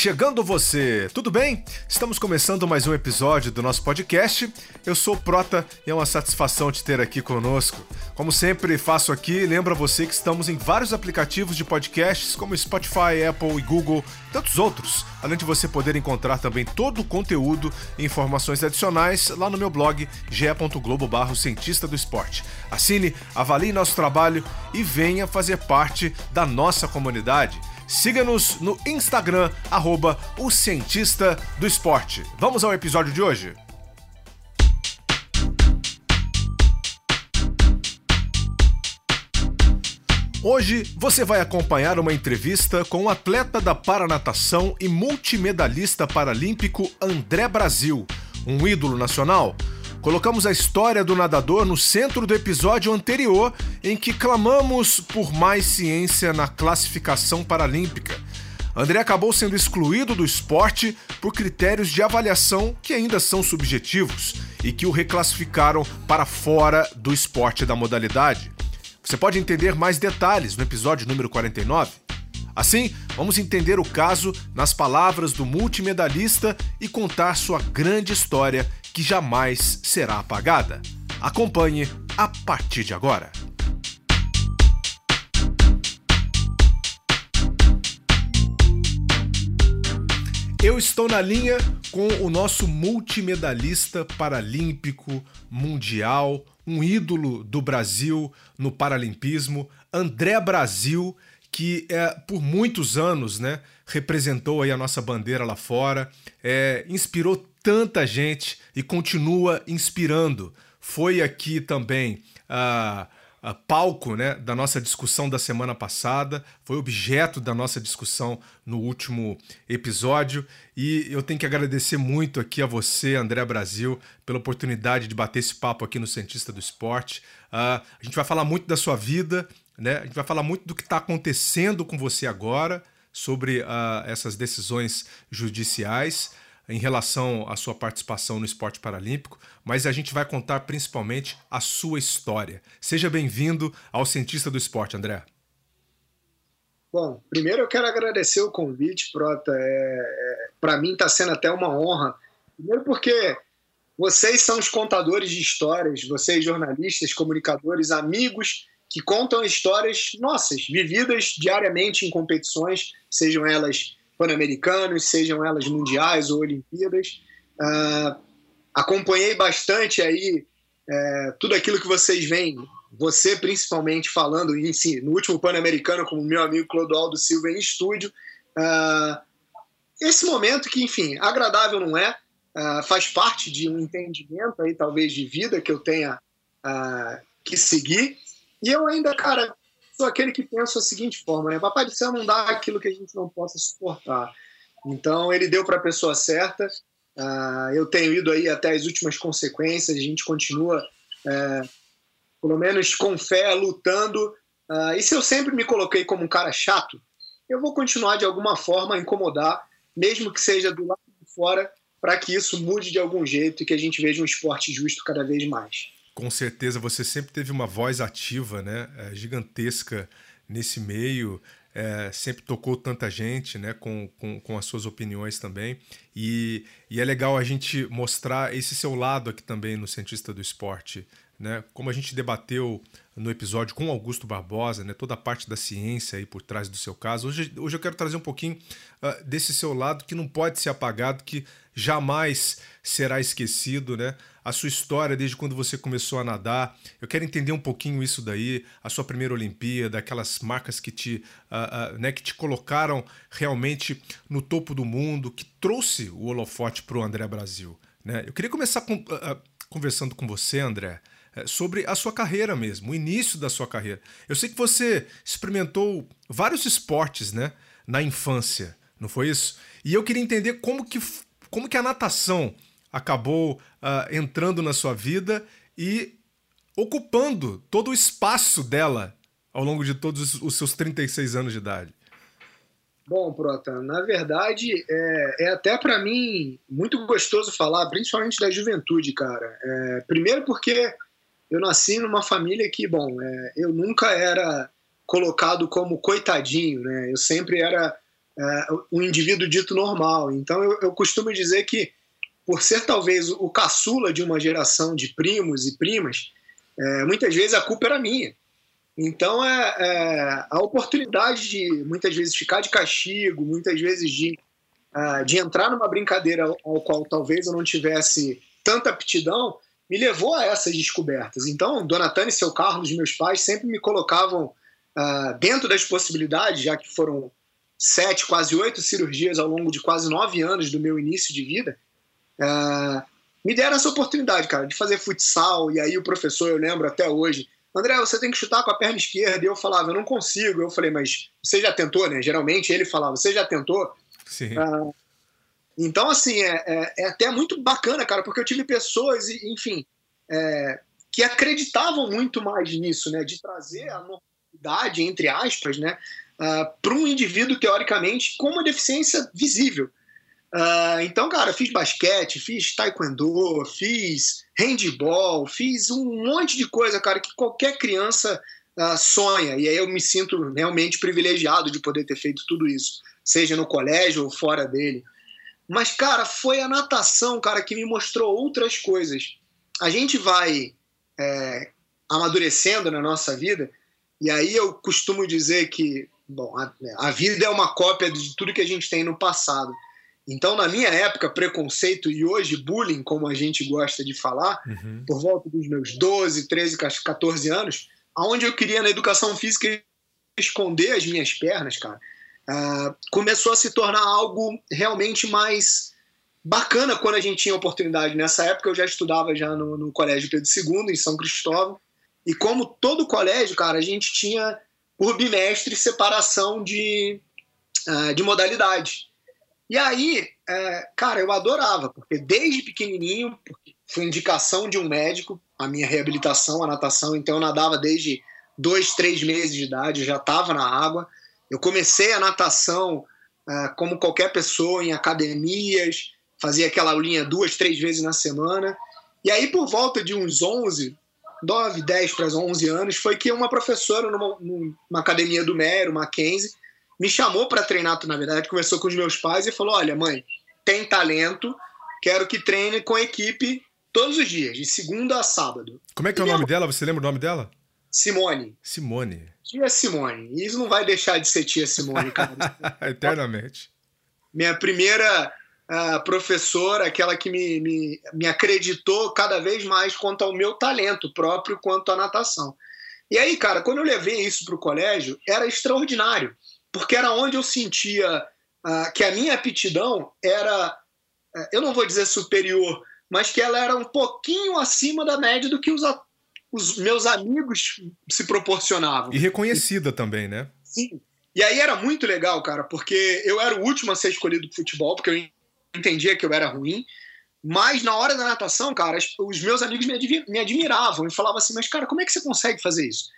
Chegando você, tudo bem? Estamos começando mais um episódio do nosso podcast. Eu sou o Prota e é uma satisfação te ter aqui conosco. Como sempre faço aqui, lembro a você que estamos em vários aplicativos de podcasts como Spotify, Apple e Google, tantos outros, além de você poder encontrar também todo o conteúdo e informações adicionais lá no meu blog ge.globo cientista do esporte. Assine, avalie nosso trabalho e venha fazer parte da nossa comunidade. Siga-nos no Instagram, arroba o Cientista do Esporte. Vamos ao episódio de hoje? Hoje você vai acompanhar uma entrevista com o atleta da paranatação e multimedalista paralímpico André Brasil, um ídolo nacional Colocamos a história do nadador no centro do episódio anterior, em que clamamos por mais ciência na classificação paralímpica. André acabou sendo excluído do esporte por critérios de avaliação que ainda são subjetivos e que o reclassificaram para fora do esporte da modalidade. Você pode entender mais detalhes no episódio número 49. Assim, vamos entender o caso nas palavras do multimedalista e contar sua grande história que jamais será apagada. Acompanhe a partir de agora. Eu estou na linha com o nosso multimedalista paralímpico mundial, um ídolo do Brasil no paralimpismo, André Brasil, que é, por muitos anos né, representou aí a nossa bandeira lá fora, é, inspirou tanta gente e continua inspirando. Foi aqui também a. Uh, Uh, palco né, da nossa discussão da semana passada, foi objeto da nossa discussão no último episódio. E eu tenho que agradecer muito aqui a você, André Brasil, pela oportunidade de bater esse papo aqui no Cientista do Esporte. Uh, a gente vai falar muito da sua vida, né? a gente vai falar muito do que está acontecendo com você agora, sobre uh, essas decisões judiciais em relação à sua participação no esporte paralímpico, mas a gente vai contar principalmente a sua história. Seja bem-vindo ao Cientista do Esporte, André. Bom, primeiro eu quero agradecer o convite, Prota. É, é, Para mim está sendo até uma honra. Primeiro porque vocês são os contadores de histórias, vocês jornalistas, comunicadores, amigos que contam histórias nossas, vividas diariamente em competições, sejam elas pan-americanos, sejam elas mundiais ou Olimpíadas. Uh, acompanhei bastante aí é, tudo aquilo que vocês veem, você principalmente falando em si, no último Pan-Americano, como meu amigo Clodoaldo Silva em estúdio. Uh, esse momento que, enfim, agradável não é, uh, faz parte de um entendimento aí, talvez, de vida que eu tenha uh, que seguir. E eu ainda, cara, sou aquele que pensa da seguinte forma, né? Papai do céu não dá aquilo que a gente não possa suportar. Então, ele deu para a pessoa certa. Uh, eu tenho ido aí até as últimas consequências. A gente continua, é, pelo menos com fé, lutando. Uh, e se eu sempre me coloquei como um cara chato, eu vou continuar de alguma forma a incomodar, mesmo que seja do lado de fora, para que isso mude de algum jeito e que a gente veja um esporte justo cada vez mais com certeza você sempre teve uma voz ativa, né, é, gigantesca nesse meio, é, sempre tocou tanta gente, né, com, com, com, as suas opiniões também, e, e é legal a gente mostrar esse seu lado aqui também no Cientista do Esporte, né, como a gente debateu no episódio com Augusto Barbosa, né, toda a parte da ciência aí por trás do seu caso. Hoje, hoje eu quero trazer um pouquinho uh, desse seu lado que não pode ser apagado, que jamais será esquecido, né? A sua história desde quando você começou a nadar. Eu quero entender um pouquinho isso daí, a sua primeira Olimpíada, aquelas marcas que te, uh, uh, né, que te colocaram realmente no topo do mundo, que trouxe o holofote para o André Brasil. Né? Eu queria começar com, conversando com você, André, sobre a sua carreira mesmo, o início da sua carreira. Eu sei que você experimentou vários esportes, né? na infância, não foi isso? E eu queria entender como que, como que a natação acabou uh, entrando na sua vida e ocupando todo o espaço dela ao longo de todos os seus 36 anos de idade. Bom, Prota, na verdade é, é até para mim muito gostoso falar, principalmente da juventude, cara. É, primeiro porque eu nasci numa família que, bom, é, eu nunca era colocado como coitadinho, né? Eu sempre era é, um indivíduo dito normal. Então eu, eu costumo dizer que, por ser talvez o caçula de uma geração de primos e primas, é, muitas vezes a culpa era minha. Então, é, é, a oportunidade de muitas vezes ficar de castigo, muitas vezes de, uh, de entrar numa brincadeira ao qual talvez eu não tivesse tanta aptidão, me levou a essas descobertas. Então, Dona Tânia e seu Carlos, meus pais, sempre me colocavam uh, dentro das possibilidades, já que foram sete, quase oito cirurgias ao longo de quase nove anos do meu início de vida, uh, me deram essa oportunidade, cara, de fazer futsal. E aí o professor, eu lembro até hoje, André, você tem que chutar com a perna esquerda. E eu falava, eu não consigo. Eu falei, mas você já tentou, né? Geralmente ele falava, você já tentou? Sim. Ah, então, assim, é, é, é, até muito bacana, cara, porque eu tive pessoas, enfim, é, que acreditavam muito mais nisso, né? De trazer a normalidade, entre aspas, né? Uh, para um indivíduo, teoricamente, com uma deficiência visível. Uh, então, cara, fiz basquete, fiz taekwondo, fiz handball, fiz um monte de coisa, cara, que qualquer criança uh, sonha. E aí eu me sinto realmente privilegiado de poder ter feito tudo isso, seja no colégio ou fora dele. Mas, cara, foi a natação, cara, que me mostrou outras coisas. A gente vai é, amadurecendo na nossa vida, e aí eu costumo dizer que, bom, a, a vida é uma cópia de tudo que a gente tem no passado. Então, na minha época, preconceito e hoje bullying, como a gente gosta de falar, uhum. por volta dos meus 12, 13, 14 anos, aonde eu queria na educação física esconder as minhas pernas, cara, uh, começou a se tornar algo realmente mais bacana quando a gente tinha oportunidade. Nessa época eu já estudava já no, no Colégio Pedro II, em São Cristóvão, e como todo colégio, cara, a gente tinha por bimestre separação de, uh, de modalidade. E aí, é, cara, eu adorava, porque desde pequenininho, foi indicação de um médico, a minha reabilitação, a natação, então eu nadava desde dois, três meses de idade, já estava na água. Eu comecei a natação é, como qualquer pessoa, em academias, fazia aquela aulinha duas, três vezes na semana. E aí, por volta de uns 11, 9, 10 para 11 anos, foi que uma professora numa, numa academia do Mero, Mackenzie, me chamou para treinar, na verdade, conversou com os meus pais e falou: Olha, mãe, tem talento, quero que treine com a equipe todos os dias, de segunda a sábado. Como é que é o nome dela? Você lembra o nome dela? Simone. Simone. Tia Simone. Isso não vai deixar de ser tia Simone, cara. Eternamente. Minha primeira uh, professora, aquela que me, me, me acreditou cada vez mais quanto ao meu talento próprio, quanto à natação. E aí, cara, quando eu levei isso para o colégio, era extraordinário porque era onde eu sentia uh, que a minha aptidão era, uh, eu não vou dizer superior, mas que ela era um pouquinho acima da média do que os, os meus amigos se proporcionavam. E reconhecida também, né? Sim. E aí era muito legal, cara, porque eu era o último a ser escolhido pro futebol, porque eu entendia que eu era ruim. Mas na hora da natação, cara, os meus amigos me admiravam e falavam assim: Mas, cara, como é que você consegue fazer isso?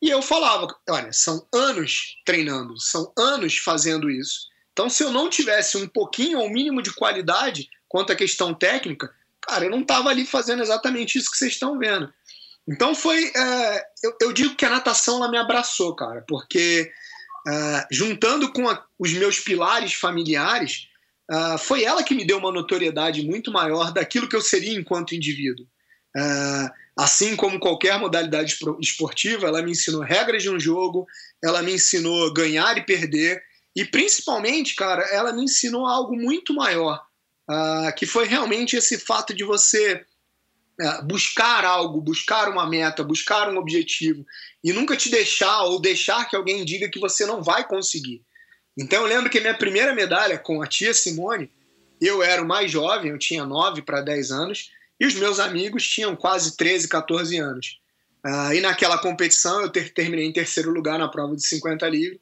E eu falava, olha, são anos treinando, são anos fazendo isso. Então, se eu não tivesse um pouquinho ou um mínimo de qualidade quanto à questão técnica, cara, eu não estava ali fazendo exatamente isso que vocês estão vendo. Então foi, é, eu, eu, digo que a natação ela me abraçou, cara, porque é, juntando com a, os meus pilares familiares, é, foi ela que me deu uma notoriedade muito maior daquilo que eu seria enquanto indivíduo. É, Assim como qualquer modalidade esportiva, ela me ensinou regras de um jogo, ela me ensinou ganhar e perder, e principalmente, cara, ela me ensinou algo muito maior, uh, que foi realmente esse fato de você buscar algo, buscar uma meta, buscar um objetivo, e nunca te deixar ou deixar que alguém diga que você não vai conseguir. Então eu lembro que minha primeira medalha com a tia Simone, eu era o mais jovem, eu tinha 9 para 10 anos, e os meus amigos tinham quase 13, 14 anos. Uh, e naquela competição eu ter, terminei em terceiro lugar na prova de 50 livre.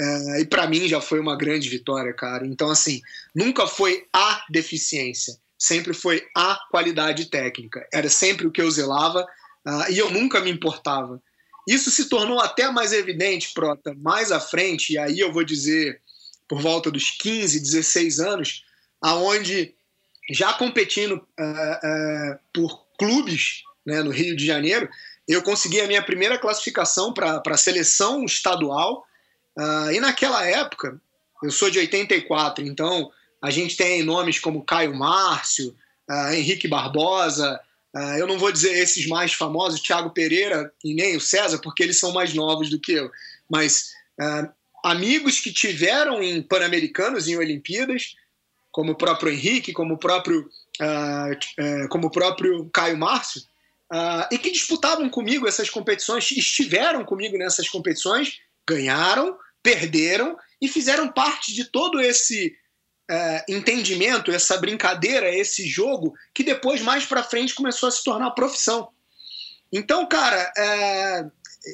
é, e para mim já foi uma grande vitória, cara. Então, assim, nunca foi a deficiência, sempre foi a qualidade técnica. Era sempre o que eu zelava uh, e eu nunca me importava. Isso se tornou até mais evidente, Prota, mais à frente, e aí eu vou dizer por volta dos 15, 16 anos, aonde já competindo uh, uh, por clubes né, no Rio de Janeiro, eu consegui a minha primeira classificação para a seleção estadual. Uh, e naquela época, eu sou de 84, então a gente tem nomes como Caio Márcio, Henrique Barbosa, eu não vou dizer esses mais famosos, Thiago Pereira e nem o César, porque eles são mais novos do que eu, mas amigos que tiveram em Pan-Americanos, em Olimpíadas, como o próprio Henrique, como o próprio, uh, uh, como o próprio Caio Márcio, uh, e que disputavam comigo essas competições, estiveram comigo nessas competições, ganharam, perderam e fizeram parte de todo esse entendimento, essa brincadeira, esse jogo que depois mais para frente começou a se tornar profissão. Então, cara,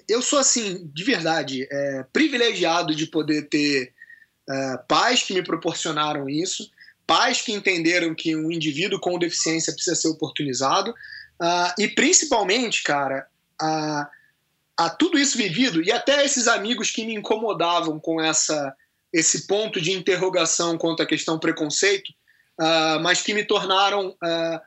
eu sou assim, de verdade, é, privilegiado de poder ter é, pais que me proporcionaram isso, pais que entenderam que um indivíduo com deficiência precisa ser oportunizado, uh, e principalmente, cara, a, a tudo isso vivido, e até esses amigos que me incomodavam com essa esse ponto de interrogação quanto à questão preconceito, uh, mas que me tornaram uh,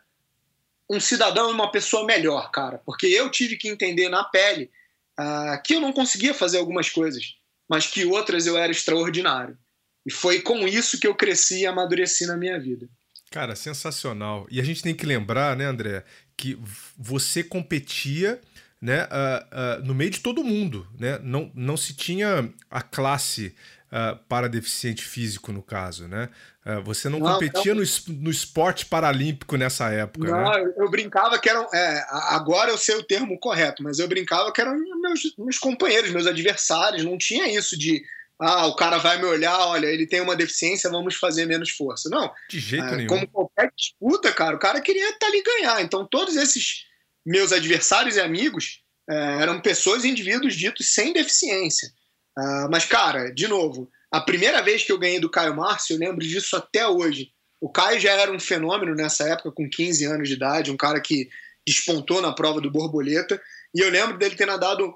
um cidadão e uma pessoa melhor, cara, porque eu tive que entender na pele uh, que eu não conseguia fazer algumas coisas, mas que outras eu era extraordinário. E foi com isso que eu cresci e amadureci na minha vida. Cara, sensacional. E a gente tem que lembrar, né, André, que você competia né, uh, uh, no meio de todo mundo. Né? Não, não se tinha a classe uh, para deficiente físico, no caso, né? Uh, você não, não competia não... No, no esporte paralímpico nessa época, não, né? eu brincava que eram... É, agora eu sei o termo correto, mas eu brincava que eram meus, meus companheiros, meus adversários. Não tinha isso de... Ah, o cara vai me olhar, olha, ele tem uma deficiência, vamos fazer menos força. Não. De jeito é, nenhum. Como qualquer disputa, cara, o cara queria estar ali ganhar. Então, todos esses meus adversários e amigos é, eram pessoas e indivíduos ditos sem deficiência. Uh, mas, cara, de novo, a primeira vez que eu ganhei do Caio Márcio, eu lembro disso até hoje. O Caio já era um fenômeno nessa época, com 15 anos de idade, um cara que despontou na prova do borboleta. E eu lembro dele ter nadado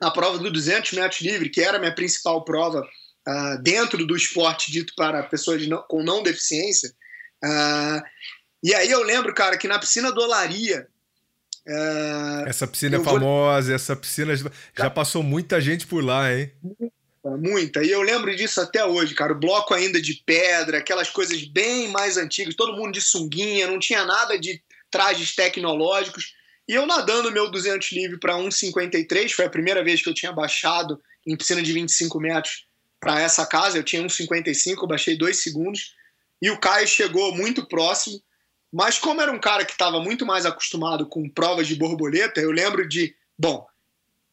a prova do 200 metros livre, que era a minha principal prova uh, dentro do esporte dito para pessoas não, com não deficiência. Uh, e aí eu lembro, cara, que na piscina do Olaria, Uh, essa piscina é famosa, vou... essa piscina já passou muita gente por lá, hein? Muita. E eu lembro disso até hoje, cara. O bloco ainda de pedra, aquelas coisas bem mais antigas, todo mundo de sunguinha, não tinha nada de trajes tecnológicos. E eu nadando meu 200 livre para 1,53, foi a primeira vez que eu tinha baixado em piscina de 25 metros para essa casa. Eu tinha 1,55, eu baixei dois segundos. E o Caio chegou muito próximo. Mas como era um cara que estava muito mais acostumado com provas de borboleta, eu lembro de, bom,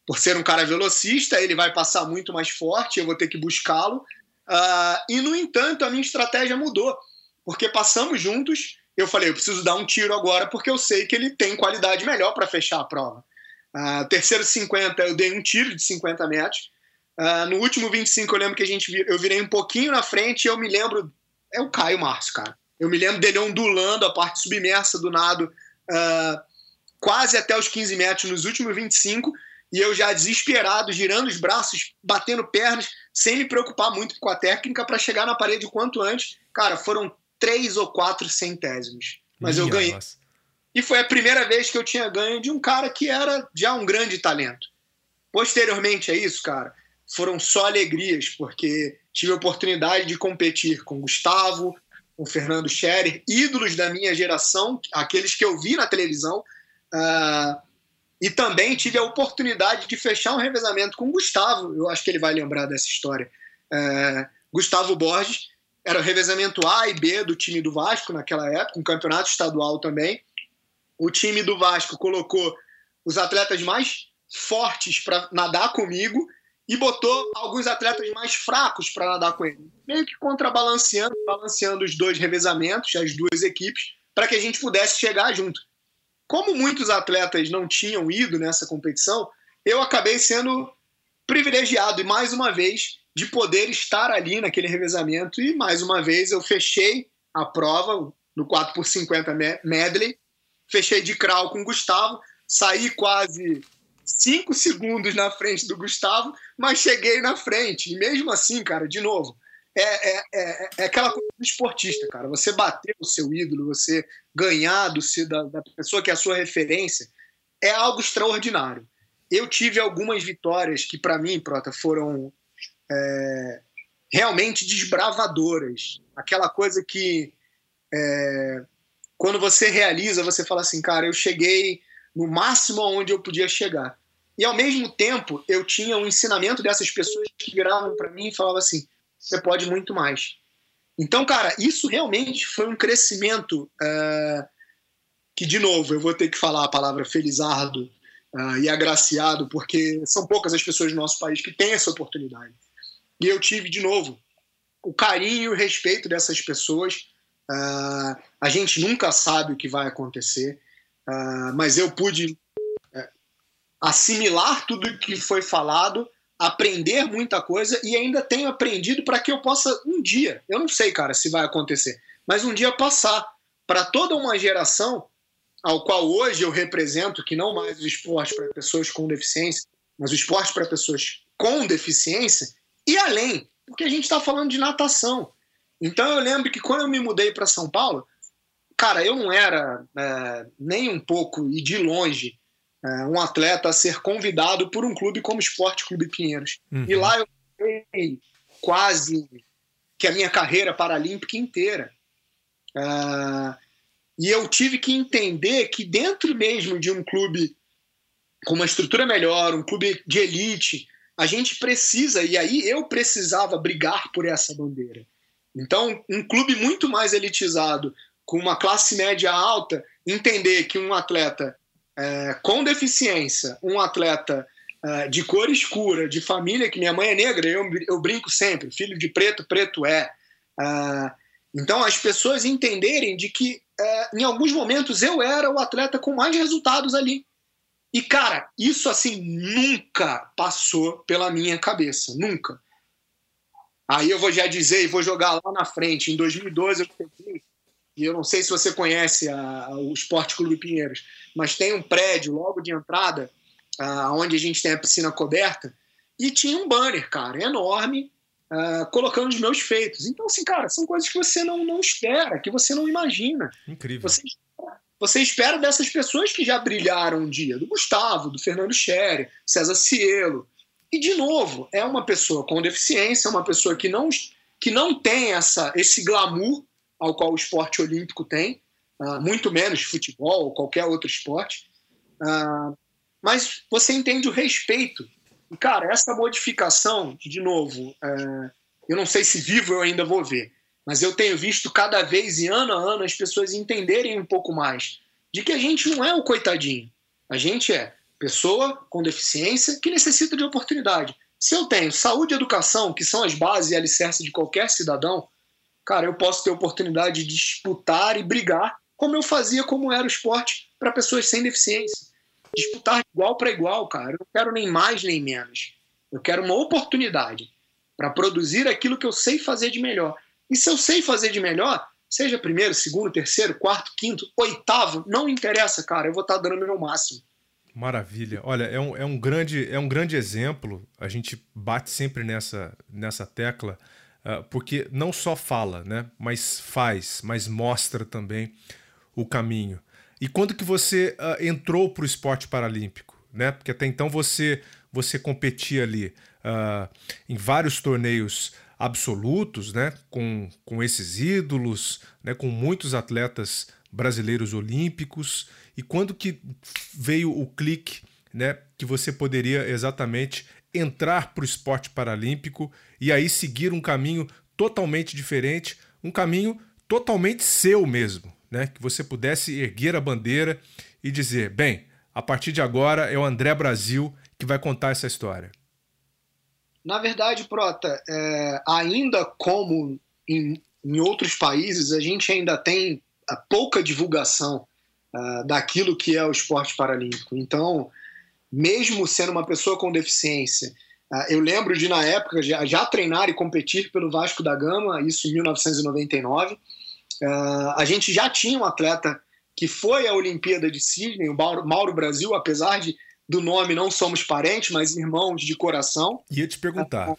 por ser um cara velocista, ele vai passar muito mais forte, eu vou ter que buscá-lo. Uh, e, no entanto, a minha estratégia mudou, porque passamos juntos. Eu falei, eu preciso dar um tiro agora, porque eu sei que ele tem qualidade melhor para fechar a prova. Uh, terceiro 50, eu dei um tiro de 50 metros. Uh, no último 25, eu lembro que a gente eu virei um pouquinho na frente e eu me lembro. É o Caio Márcio, cara. Eu me lembro dele ondulando a parte submersa do nado uh, quase até os 15 metros nos últimos 25 e eu já desesperado, girando os braços, batendo pernas, sem me preocupar muito com a técnica para chegar na parede o quanto antes. Cara, foram três ou quatro centésimos. Mas Minha eu ganhei. Nossa. E foi a primeira vez que eu tinha ganho de um cara que era já um grande talento. Posteriormente a isso, cara, foram só alegrias, porque tive a oportunidade de competir com Gustavo, com Fernando Scherer, ídolos da minha geração, aqueles que eu vi na televisão. Uh, e também tive a oportunidade de fechar um revezamento com o Gustavo, eu acho que ele vai lembrar dessa história. É, Gustavo Borges, era o revezamento A e B do time do Vasco naquela época, um campeonato estadual também. O time do Vasco colocou os atletas mais fortes para nadar comigo e botou alguns atletas mais fracos para nadar com ele. Meio que contrabalanceando, balanceando os dois revezamentos, as duas equipes, para que a gente pudesse chegar junto. Como muitos atletas não tinham ido nessa competição, eu acabei sendo privilegiado e mais uma vez de poder estar ali naquele revezamento. E mais uma vez eu fechei a prova no 4x50 medley, fechei de crawl com o Gustavo, saí quase cinco segundos na frente do Gustavo, mas cheguei na frente. E mesmo assim, cara, de novo, é, é, é, é aquela coisa do esportista, cara. Você bater o seu ídolo, você ganhar do, da, da pessoa que é a sua referência, é algo extraordinário. Eu tive algumas vitórias que, para mim, Prota, foram é, realmente desbravadoras. Aquela coisa que, é, quando você realiza, você fala assim, cara, eu cheguei no máximo aonde eu podia chegar. E ao mesmo tempo, eu tinha um ensinamento dessas pessoas que viravam para mim e falavam assim: você pode muito mais. Então, cara, isso realmente foi um crescimento uh, que, de novo, eu vou ter que falar a palavra felizardo uh, e agraciado, porque são poucas as pessoas do nosso país que têm essa oportunidade. E eu tive, de novo, o carinho e o respeito dessas pessoas. Uh, a gente nunca sabe o que vai acontecer. Uh, mas eu pude é, assimilar tudo que foi falado, aprender muita coisa e ainda tenho aprendido para que eu possa um dia, eu não sei, cara, se vai acontecer, mas um dia passar para toda uma geração ao qual hoje eu represento, que não mais o esporte para pessoas com deficiência, mas o esporte para pessoas com deficiência e além, porque a gente está falando de natação. Então eu lembro que quando eu me mudei para São Paulo, cara, eu não era é, nem um pouco e de longe é, um atleta a ser convidado por um clube como Esporte Clube Pinheiros. Uhum. E lá eu fiquei quase que a minha carreira paralímpica inteira. É, e eu tive que entender que dentro mesmo de um clube com uma estrutura melhor, um clube de elite, a gente precisa, e aí eu precisava brigar por essa bandeira. Então, um clube muito mais elitizado, com uma classe média alta, entender que um atleta é, com deficiência, um atleta é, de cor escura, de família, que minha mãe é negra, eu, eu brinco sempre, filho de preto, preto é. é então, as pessoas entenderem de que, é, em alguns momentos, eu era o atleta com mais resultados ali. E, cara, isso assim nunca passou pela minha cabeça, nunca. Aí eu vou já dizer e vou jogar lá na frente. Em 2012 eu e eu não sei se você conhece a, a, o Esporte Clube Pinheiros, mas tem um prédio logo de entrada, uh, onde a gente tem a piscina coberta, e tinha um banner, cara, enorme, uh, colocando os meus feitos. Então, assim, cara, são coisas que você não, não espera, que você não imagina. Incrível. Você, você espera dessas pessoas que já brilharam um dia, do Gustavo, do Fernando Scherer, César Cielo. E, de novo, é uma pessoa com deficiência, uma pessoa que não, que não tem essa, esse glamour ao qual o esporte olímpico tem, uh, muito menos futebol ou qualquer outro esporte. Uh, mas você entende o respeito. E, cara, essa modificação, de novo, uh, eu não sei se vivo eu ainda vou ver, mas eu tenho visto cada vez e ano a ano as pessoas entenderem um pouco mais de que a gente não é o coitadinho. A gente é pessoa com deficiência que necessita de oportunidade. Se eu tenho saúde e educação, que são as bases e alicerces de qualquer cidadão, cara, eu posso ter oportunidade de disputar e brigar, como eu fazia, como era o esporte para pessoas sem deficiência. Disputar igual para igual, cara. Eu não quero nem mais nem menos. Eu quero uma oportunidade para produzir aquilo que eu sei fazer de melhor. E se eu sei fazer de melhor, seja primeiro, segundo, terceiro, quarto, quinto, oitavo, não interessa, cara. Eu vou estar dando o meu máximo. Maravilha. Olha, é um, é um, grande, é um grande exemplo. A gente bate sempre nessa, nessa tecla porque não só fala, né, mas faz, mas mostra também o caminho. E quando que você uh, entrou para o esporte paralímpico, né? Porque até então você você competia ali uh, em vários torneios absolutos, né? Com, com esses ídolos, né? Com muitos atletas brasileiros olímpicos. E quando que veio o clique, né? Que você poderia exatamente entrar para o esporte paralímpico e aí seguir um caminho totalmente diferente, um caminho totalmente seu mesmo, né? Que você pudesse erguer a bandeira e dizer, bem, a partir de agora é o André Brasil que vai contar essa história. Na verdade, Prota, é, ainda como em, em, outros países, a gente ainda tem a pouca divulgação uh, daquilo que é o esporte paralímpico. Então, mesmo sendo uma pessoa com deficiência Uh, eu lembro de, na época, já, treinar e competir pelo Vasco da Gama, isso em 1999. Uh, a gente já tinha um atleta que foi à Olimpíada de Sydney, o Mauro, Mauro Brasil, apesar de do nome não somos parentes, mas irmãos de coração. Ia te perguntar.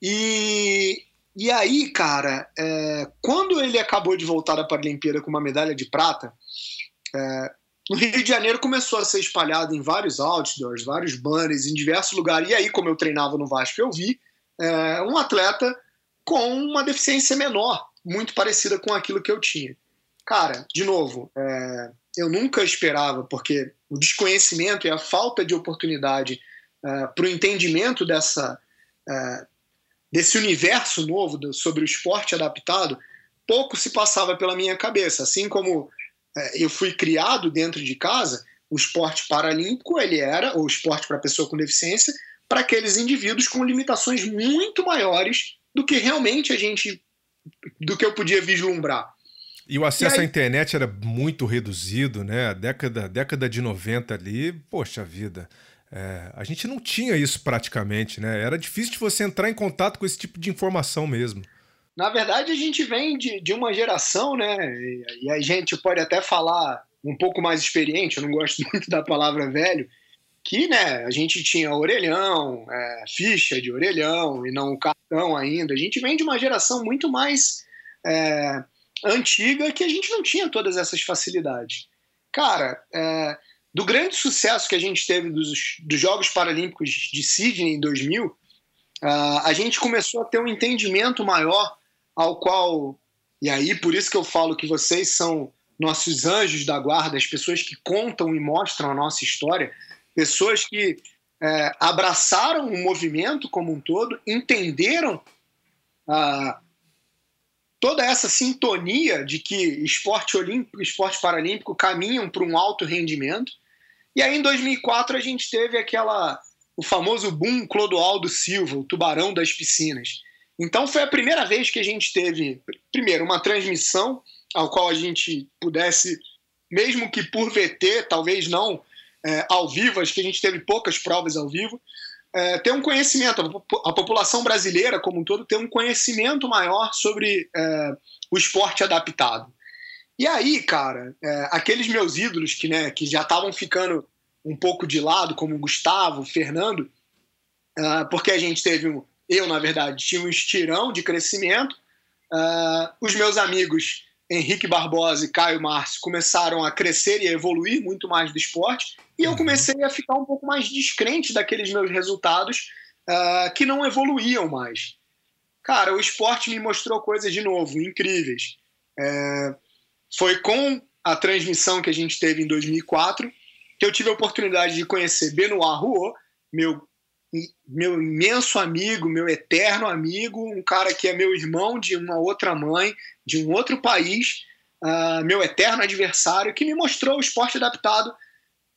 E, e aí, cara, é, quando ele acabou de voltar da Paralimpíada com uma medalha de prata, é, no Rio de Janeiro começou a ser espalhado em vários outdoors, vários banners, em diversos lugares. E aí, como eu treinava no Vasco, eu vi é, um atleta com uma deficiência menor, muito parecida com aquilo que eu tinha. Cara, de novo, é, eu nunca esperava, porque o desconhecimento e a falta de oportunidade é, para o entendimento dessa, é, desse universo novo do, sobre o esporte adaptado, pouco se passava pela minha cabeça. Assim como eu fui criado dentro de casa, o esporte paralímpico ele era, ou esporte para pessoa com deficiência, para aqueles indivíduos com limitações muito maiores do que realmente a gente, do que eu podia vislumbrar. E o acesso e aí... à internet era muito reduzido, né? A década, década de 90 ali, poxa vida. É, a gente não tinha isso praticamente, né? Era difícil de você entrar em contato com esse tipo de informação mesmo. Na verdade, a gente vem de, de uma geração, né? E, a gente pode até falar um pouco mais experiente, eu não gosto muito da palavra velho, que né, a gente tinha orelhão, é, ficha de orelhão e não cartão ainda. A gente vem de uma geração muito mais é, antiga que a gente não tinha todas essas facilidades. Cara, é, do grande sucesso que a gente teve dos, dos Jogos Paralímpicos de Sydney em 2000, uh, a gente começou a ter um entendimento maior ao qual, e aí por isso que eu falo que vocês são nossos anjos da guarda, as pessoas que contam e mostram a nossa história, pessoas que é, abraçaram o movimento como um todo, entenderam uh, toda essa sintonia de que esporte olímpico e esporte paralímpico caminham para um alto rendimento. E aí em 2004 a gente teve aquela o famoso boom Clodoaldo Silva, o tubarão das piscinas. Então foi a primeira vez que a gente teve, primeiro, uma transmissão ao qual a gente pudesse, mesmo que por VT, talvez não é, ao vivo, acho que a gente teve poucas provas ao vivo, é, ter um conhecimento, a população brasileira como um todo ter um conhecimento maior sobre é, o esporte adaptado. E aí, cara, é, aqueles meus ídolos que, né, que já estavam ficando um pouco de lado, como Gustavo, Fernando, é, porque a gente teve um, eu na verdade tinha um estirão de crescimento, é, os meus amigos Henrique Barbosa e Caio Márcio começaram a crescer e a evoluir muito mais do esporte, e eu uhum. comecei a ficar um pouco mais descrente daqueles meus resultados uh, que não evoluíam mais. Cara, o esporte me mostrou coisas de novo, incríveis. É, foi com a transmissão que a gente teve em 2004 que eu tive a oportunidade de conhecer Benoit Rouault, meu meu imenso amigo, meu eterno amigo, um cara que é meu irmão de uma outra mãe, de um outro país, uh, meu eterno adversário, que me mostrou o esporte adaptado,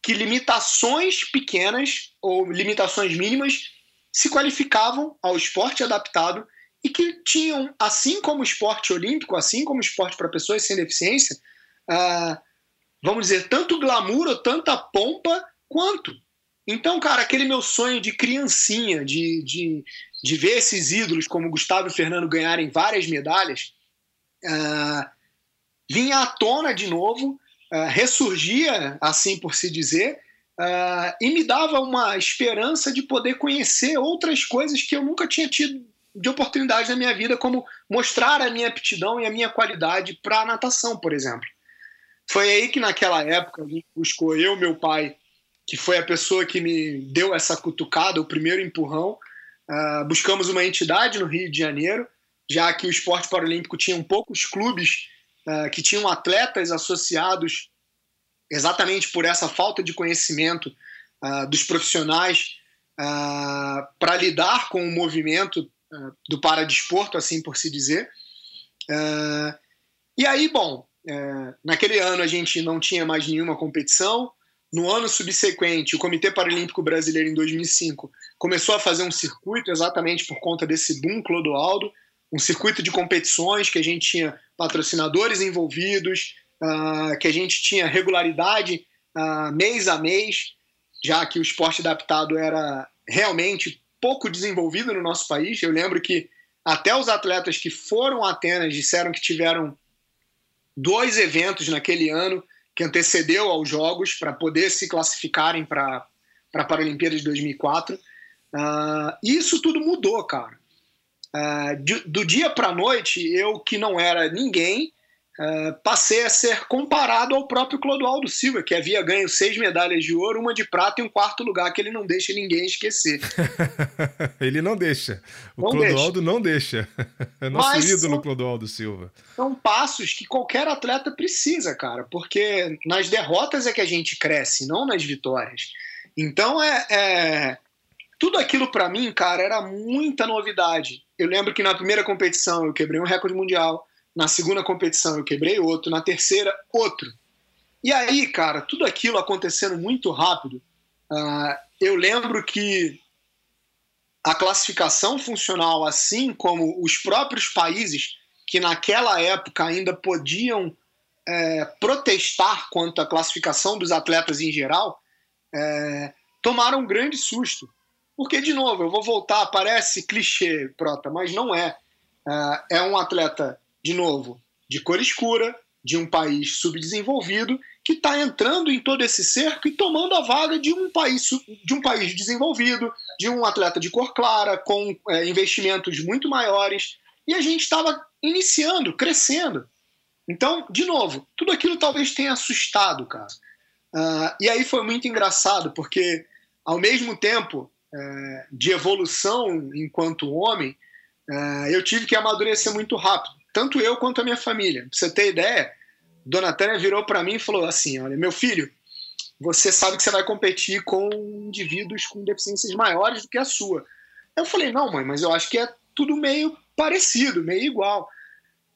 que limitações pequenas ou limitações mínimas se qualificavam ao esporte adaptado e que tinham, assim como o esporte olímpico, assim como o esporte para pessoas sem deficiência, uh, vamos dizer, tanto glamour ou tanta pompa quanto então, cara, aquele meu sonho de criancinha, de, de, de ver esses ídolos como Gustavo e Fernando ganharem várias medalhas, uh, vinha à tona de novo, uh, ressurgia, assim por se dizer, uh, e me dava uma esperança de poder conhecer outras coisas que eu nunca tinha tido de oportunidade na minha vida, como mostrar a minha aptidão e a minha qualidade para a natação, por exemplo. Foi aí que, naquela época, buscou eu, meu pai que foi a pessoa que me deu essa cutucada, o primeiro empurrão. Uh, buscamos uma entidade no Rio de Janeiro, já que o esporte paralímpico tinha poucos clubes uh, que tinham atletas associados exatamente por essa falta de conhecimento uh, dos profissionais para lidar com o movimento do paradesporto, assim por se dizer. e aí, bom, naquele ano a gente não tinha mais nenhuma competição, no ano subsequente, o Comitê Paralímpico Brasileiro, em 2005, começou a fazer um circuito exatamente por conta desse boom Clodoaldo, um circuito de competições que a gente tinha patrocinadores envolvidos, uh, que a gente tinha regularidade uh, mês a mês, já que o esporte adaptado era realmente pouco desenvolvida no nosso país. Eu lembro que até os atletas que foram a Atenas disseram que tiveram dois eventos naquele ano que antecedeu aos Jogos para poder se classificarem para a Paralimpíada de 2004. Uh, isso tudo mudou, cara. Uh, de, do dia para a noite, eu que não era ninguém, uh, passei a ser comparado ao próprio Clodoaldo Silva, que havia ganho seis medalhas de ouro, uma de prata e um quarto lugar que ele não deixa ninguém esquecer. ele não deixa. O não Clodoaldo deixa. não deixa. É nosso Mas ídolo, são, Clodoaldo Silva. São passos que qualquer atleta precisa, cara, porque nas derrotas é que a gente cresce, não nas vitórias. Então é, é tudo aquilo para mim, cara, era muita novidade. Eu lembro que na primeira competição eu quebrei um recorde mundial, na segunda competição eu quebrei outro, na terceira, outro. E aí, cara, tudo aquilo acontecendo muito rápido. Uh, eu lembro que a classificação funcional, assim como os próprios países que naquela época ainda podiam é, protestar quanto à classificação dos atletas em geral, é, tomaram um grande susto. Porque, de novo, eu vou voltar, parece clichê, Prota, mas não é. É, é um atleta, de novo, de cor escura, de um país subdesenvolvido, que está entrando em todo esse cerco e tomando a vaga de um país, de um país desenvolvido, de um atleta de cor clara, com é, investimentos muito maiores. E a gente estava iniciando, crescendo. Então, de novo, tudo aquilo talvez tenha assustado, cara. Uh, e aí foi muito engraçado, porque ao mesmo tempo é, de evolução enquanto homem, é, eu tive que amadurecer muito rápido, tanto eu quanto a minha família. Pra você ter ideia, Dona Tânia virou para mim e falou assim: Olha, meu filho, você sabe que você vai competir com indivíduos com deficiências maiores do que a sua. Eu falei: Não, mãe, mas eu acho que é tudo meio parecido, meio igual.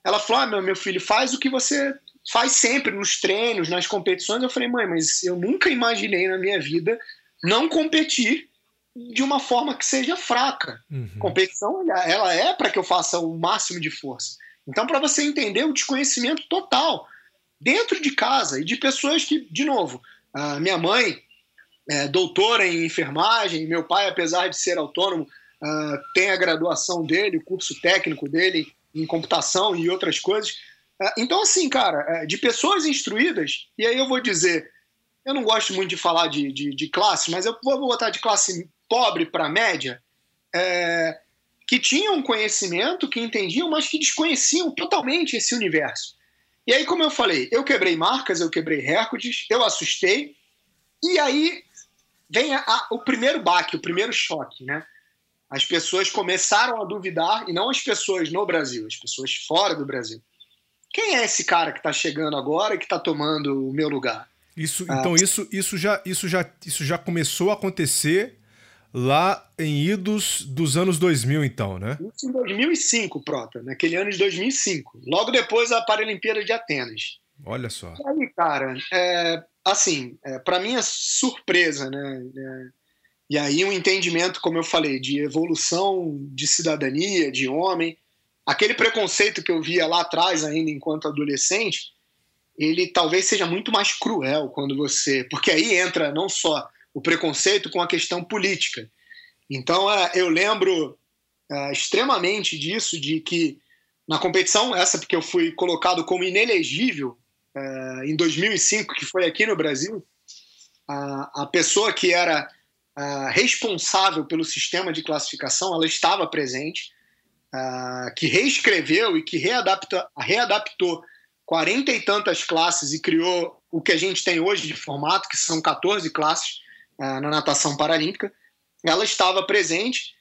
Ela falou: Ah, meu, meu filho, faz o que você faz sempre nos treinos, nas competições. Eu falei: Mãe, mas eu nunca imaginei na minha vida não competir de uma forma que seja fraca. Uhum. Competição, ela é para que eu faça o máximo de força. Então, para você entender o desconhecimento total dentro de casa e de pessoas que, de novo, minha mãe é doutora em enfermagem, meu pai, apesar de ser autônomo, uh, tem a graduação dele, o curso técnico dele em computação e outras coisas. Uh, então, assim, cara, uh, de pessoas instruídas, e aí eu vou dizer, eu não gosto muito de falar de, de, de classe, mas eu vou botar de classe pobre para média, é, que tinham conhecimento, que entendiam, mas que desconheciam totalmente esse universo. E aí, como eu falei, eu quebrei marcas, eu quebrei recordes, eu assustei, e aí vem a, a, o primeiro baque, o primeiro choque, né? As pessoas começaram a duvidar, e não as pessoas no Brasil, as pessoas fora do Brasil. Quem é esse cara que está chegando agora e que está tomando o meu lugar? Isso, ah. então isso, isso, já, isso, já, isso já começou a acontecer lá em idos dos anos 2000, então, né? Isso em 2005, Prota, naquele ano de 2005. Logo depois da Paralimpíada de Atenas. Olha só. E aí, cara, é, assim, é, para mim é surpresa, né? É, e aí um entendimento, como eu falei, de evolução de cidadania, de homem. Aquele preconceito que eu via lá atrás, ainda enquanto adolescente, ele talvez seja muito mais cruel quando você. Porque aí entra não só o preconceito com a questão política. Então, é, eu lembro é, extremamente disso, de que na competição, essa porque eu fui colocado como inelegível é, em 2005, que foi aqui no Brasil, a, pessoa que era responsável pelo sistema de classificação, ela estava presente, que reescreveu e que readapta, readaptou quarenta e tantas classes e criou o que a gente tem hoje de formato, que são 14 classes, na natação paralímpica, ela estava presente.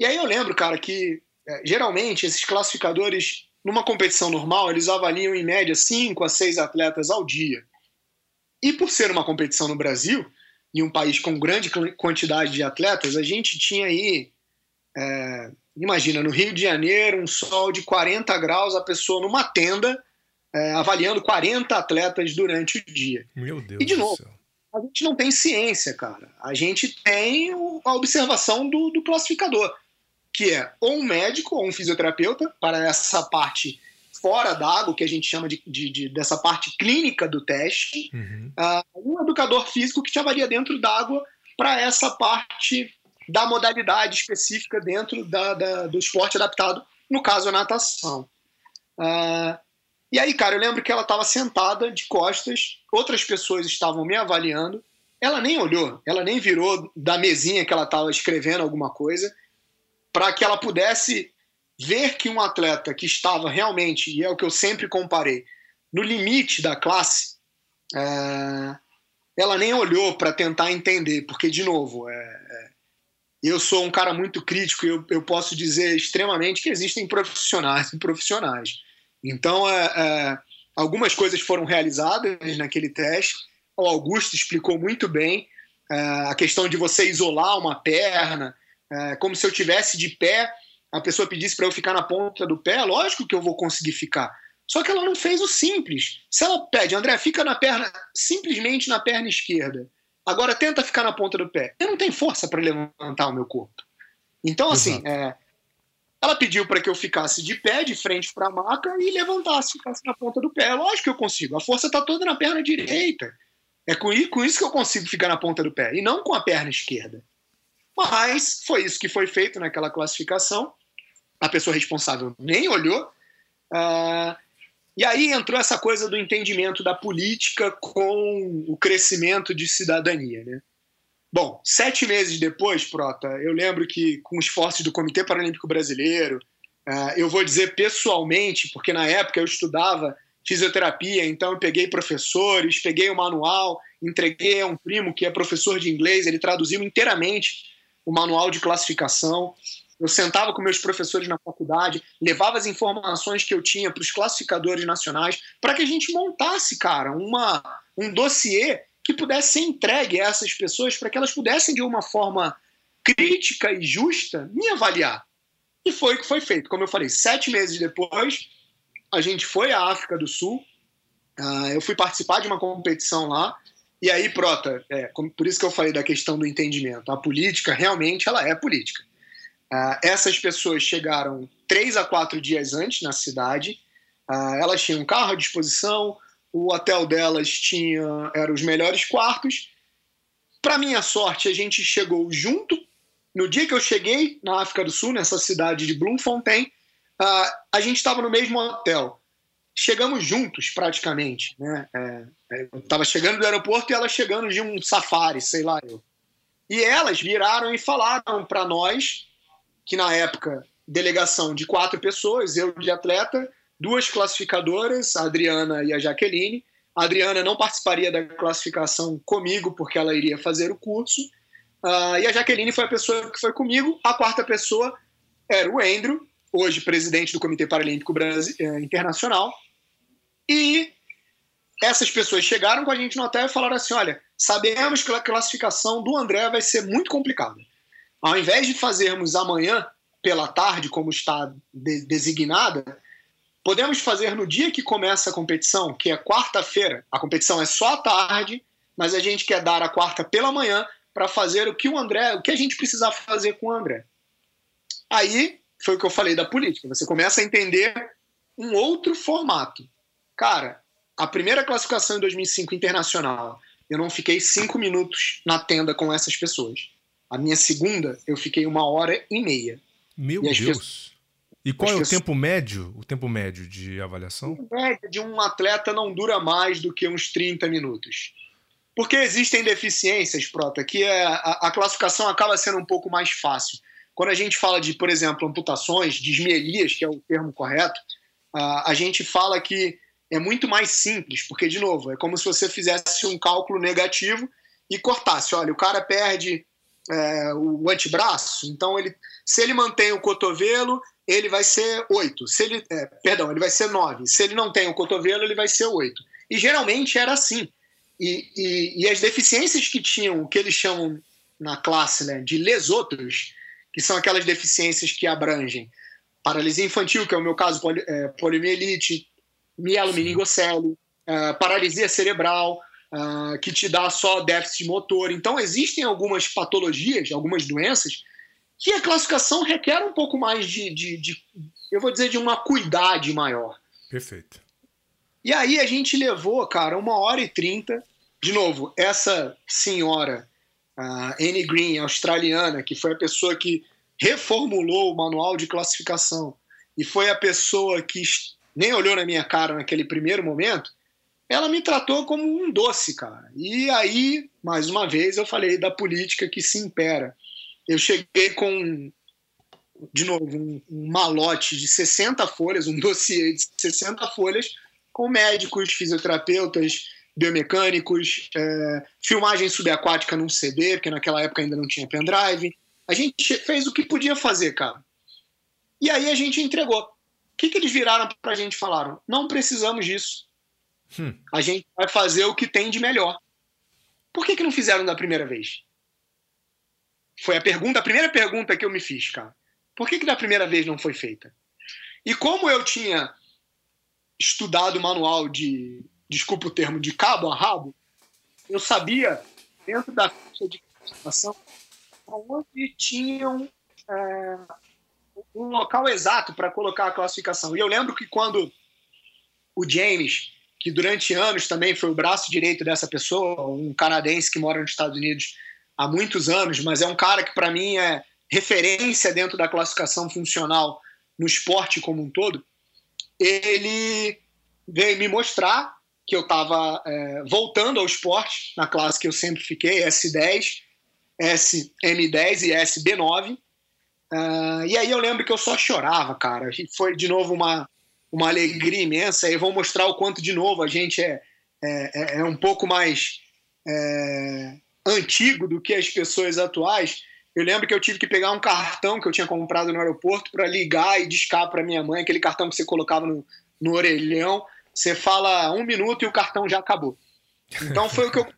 E aí eu lembro, cara, que é, geralmente esses classificadores, numa competição normal, eles avaliam em média 5 a 6 atletas ao dia. E por ser uma competição no Brasil, em um país com grande quantidade de atletas, a gente tinha aí, é, imagina, no Rio de Janeiro, um sol de 40 graus, a pessoa numa tenda, é, avaliando 40 atletas durante o dia. Meu Deus e de novo, a gente não tem ciência, cara. A gente tem a observação do, do classificador, que é ou um médico ou um fisioterapeuta para essa parte fora d'água, que a gente chama de, de, de, dessa parte clínica do teste, uhum. uh, um educador físico que te avalia dentro d'água para essa parte da modalidade específica dentro da, da, do esporte adaptado, no caso a natação. Uh, e aí, cara, eu lembro que ela estava sentada de costas, outras pessoas estavam me avaliando, ela nem olhou, ela nem virou da mesinha que ela estava escrevendo alguma coisa, para que ela pudesse ver que um atleta que estava realmente, e é o que eu sempre comparei, no limite da classe, é, ela nem olhou para tentar entender, porque, de novo, é, é, eu sou um cara muito crítico e eu, eu, posso dizer extremamente que existem profissionais e profissionais. Então, é, é, algumas coisas foram realizadas naquele teste, o Augusto explicou muito bem é, a questão de você isolar uma perna, como se eu tivesse de pé, a pessoa pedisse para eu ficar na ponta do pé, lógico que eu vou conseguir ficar só que ela não fez o simples. Se ela pede, André, fica na perna, simplesmente na perna esquerda. Agora tenta ficar na ponta do pé. Eu não tenho força para levantar o meu corpo. Então, assim, é, ela pediu para que eu ficasse de pé, de frente para a maca e levantasse, ficasse na ponta do pé. Lógico que eu consigo. A força está toda na perna direita. É com isso que eu consigo ficar na ponta do pé e não com a perna esquerda. Mas foi isso que foi feito naquela classificação. A pessoa responsável nem olhou. Uh, e aí entrou essa coisa do entendimento da política com o crescimento de cidadania. Né? Bom, sete meses depois, Prota, eu lembro que com esforços do Comitê Paralímpico Brasileiro, uh, eu vou dizer pessoalmente, porque na época eu estudava fisioterapia, então eu peguei professores, peguei o manual, entreguei a um primo que é professor de inglês, ele traduziu inteiramente o manual de classificação. Eu sentava com meus professores na faculdade, levava as informações que eu tinha para os classificadores nacionais, para que a gente montasse, cara, uma, um dossiê que pudesse ser entregue a essas pessoas, para que elas pudessem, de uma forma crítica e justa, me avaliar. E foi o que foi feito. Como eu falei, sete meses depois, a gente foi à África do Sul. Uh, eu fui participar de uma competição lá. E aí, Prota, é, por isso que eu falei da questão do entendimento. A política, realmente, ela é política. Uh, essas pessoas chegaram três a quatro dias antes na cidade. Uh, elas tinham um carro à disposição, o hotel delas tinha eram os melhores quartos. Para minha sorte, a gente chegou junto. No dia que eu cheguei na África do Sul, nessa cidade de Bloemfontein, uh, a gente estava no mesmo hotel. Chegamos juntos, praticamente. Né? É, é eu estava chegando do aeroporto e elas chegando de um safari, sei lá eu. E elas viraram e falaram para nós que na época, delegação de quatro pessoas, eu de atleta, duas classificadoras, a Adriana e a Jaqueline. A Adriana não participaria da classificação comigo, porque ela iria fazer o curso. Uh, e a Jaqueline foi a pessoa que foi comigo. A quarta pessoa era o Andrew, hoje presidente do Comitê Paralímpico Brasil, eh, Internacional. E essas pessoas chegaram com a gente no hotel e falaram assim: olha, sabemos que a classificação do André vai ser muito complicada. Ao invés de fazermos amanhã pela tarde, como está de designada, podemos fazer no dia que começa a competição, que é quarta-feira. A competição é só à tarde, mas a gente quer dar a quarta pela manhã para fazer o que o André, o que a gente precisar fazer com o André. Aí foi o que eu falei da política. Você começa a entender um outro formato. Cara, a primeira classificação em 2005 internacional, eu não fiquei cinco minutos na tenda com essas pessoas. A minha segunda, eu fiquei uma hora e meia. Meu e Deus! Pessoas... E qual é o tempo médio? O tempo médio de avaliação? O médio de um atleta não dura mais do que uns 30 minutos. Porque existem deficiências, Prota, que é, a, a classificação acaba sendo um pouco mais fácil. Quando a gente fala de, por exemplo, amputações, dismelias, que é o termo correto, a, a gente fala que é muito mais simples, porque, de novo, é como se você fizesse um cálculo negativo e cortasse. Olha, o cara perde é, o antebraço, então ele, se ele mantém o cotovelo, ele vai ser 8. Se ele, é, perdão, ele vai ser 9. Se ele não tem o cotovelo, ele vai ser 8. E geralmente era assim. E, e, e as deficiências que tinham, o que eles chamam na classe né, de lesotros, que são aquelas deficiências que abrangem paralisia infantil, que é o meu caso, poli, é, poliomielite, mielomeningocele, é, paralisia cerebral, uh, que te dá só déficit motor. Então, existem algumas patologias, algumas doenças, que a classificação requer um pouco mais de, de, de eu vou dizer, de uma cuidade maior. Perfeito. E aí a gente levou, cara, uma hora e trinta. De novo, essa senhora, a Annie Green, australiana, que foi a pessoa que reformulou o manual de classificação e foi a pessoa que nem olhou na minha cara naquele primeiro momento, ela me tratou como um doce, cara. E aí, mais uma vez, eu falei da política que se impera. Eu cheguei com, de novo, um, um malote de 60 folhas, um dossiê de 60 folhas, com médicos, fisioterapeutas, biomecânicos, é, filmagem subaquática num CD, porque naquela época ainda não tinha pendrive. A gente fez o que podia fazer, cara. E aí a gente entregou. O que, que eles viraram para a gente e falaram? Não precisamos disso. Hum. A gente vai fazer o que tem de melhor. Por que, que não fizeram da primeira vez? Foi a pergunta, a primeira pergunta que eu me fiz, cara. Por que, que da primeira vez não foi feita? E como eu tinha estudado o manual de, desculpa o termo, de cabo a rabo, eu sabia, dentro da ficha de classificação, onde tinham é, um local exato para colocar a classificação. E eu lembro que quando o James, que durante anos também foi o braço direito dessa pessoa, um canadense que mora nos Estados Unidos há muitos anos, mas é um cara que para mim é referência dentro da classificação funcional no esporte como um todo, ele veio me mostrar que eu estava é, voltando ao esporte na classe que eu sempre fiquei, S10, SM10 e SB9. Uh, e aí eu lembro que eu só chorava, cara. Foi de novo uma, uma alegria imensa. E vou mostrar o quanto, de novo, a gente é, é, é, é um pouco mais é, antigo do que as pessoas atuais. Eu lembro que eu tive que pegar um cartão que eu tinha comprado no aeroporto para ligar e discar para minha mãe, aquele cartão que você colocava no, no orelhão. Você fala um minuto e o cartão já acabou. Então foi o que eu.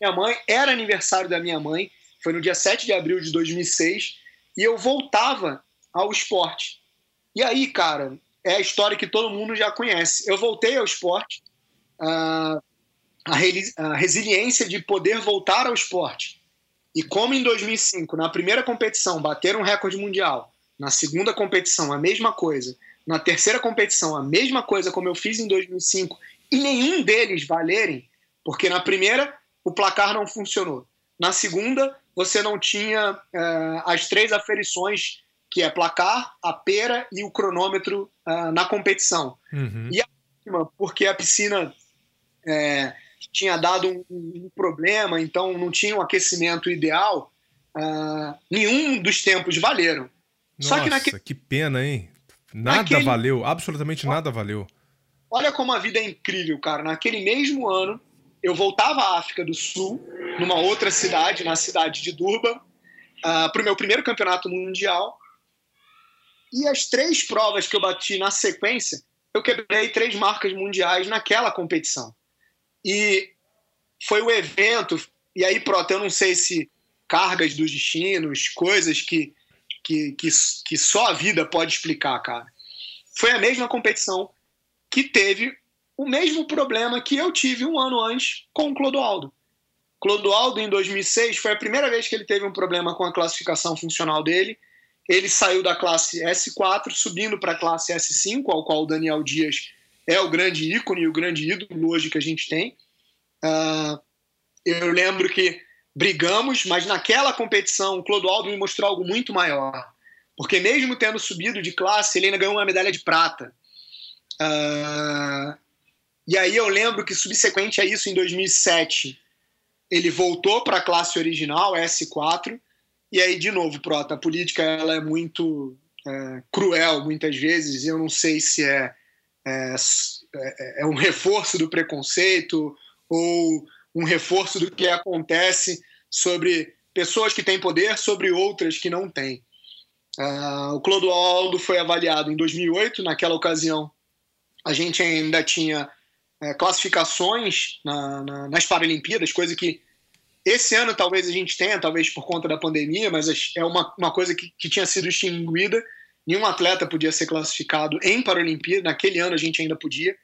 Minha mãe, era aniversário da minha mãe, foi no dia 7 de abril de 2006 e eu voltava ao esporte. E aí, cara, é a história que todo mundo já conhece. Eu voltei ao esporte, a, a resiliência de poder voltar ao esporte. E como em 2005, na primeira competição, bateram um recorde mundial, na segunda competição, a mesma coisa, na terceira competição, a mesma coisa como eu fiz em 2005, e nenhum deles valerem, porque na primeira o placar não funcionou. Na segunda, você não tinha uh, as três aferições, que é placar, a pera e o cronômetro uh, na competição. Uhum. E a última, porque a piscina é, tinha dado um, um, problema, então não tinha um aquecimento ideal, uh, nenhum dos tempos valeram. Nossa, Só que, naquele... que pena, hein? Nada naquele... valeu, absolutamente nada valeu. Olha como a vida é incrível, cara. Naquele mesmo ano, eu voltava à África do Sul, numa outra cidade, na cidade de Durban, uh, ah, para o meu primeiro campeonato mundial. E as três provas que eu bati na sequência, eu quebrei três marcas mundiais naquela competição. E foi o evento, e aí, pronto, eu não sei se cargas dos destinos, coisas que, que, que, que só a vida pode explicar, cara. Foi a mesma competição que teve o mesmo problema que eu tive um ano antes com o Clodoaldo. Clodoaldo, em 2006, foi a primeira vez que ele teve um problema com a classificação funcional dele. Ele saiu da classe S4, subindo para a classe S5, ao qual o Daniel Dias é o grande ícone e o grande ídolo hoje que a gente tem. Uh, eu lembro que brigamos, mas naquela competição o Clodoaldo me mostrou algo muito maior. Porque mesmo tendo subido de classe, ele ainda ganhou uma medalha de prata. Uh, e aí eu lembro que, subsequente a isso, em 2007, ele voltou para a classe original, S4, e aí, de novo, Prota, a política ela é muito é, cruel muitas vezes, eu não sei se é, é, é, é um reforço do preconceito ou um reforço do que acontece sobre pessoas que têm poder sobre outras que não têm. Uh, o Clodoaldo foi avaliado em 2008, naquela ocasião a gente ainda tinha é, classificações na, na, nas Paralimpíadas, coisa que esse ano talvez a gente tenha, talvez por conta da pandemia, mas é uma, uma coisa que, que tinha sido extinguida. Nenhum atleta podia ser classificado em Paralimpíada, naquele ano a gente ainda podia.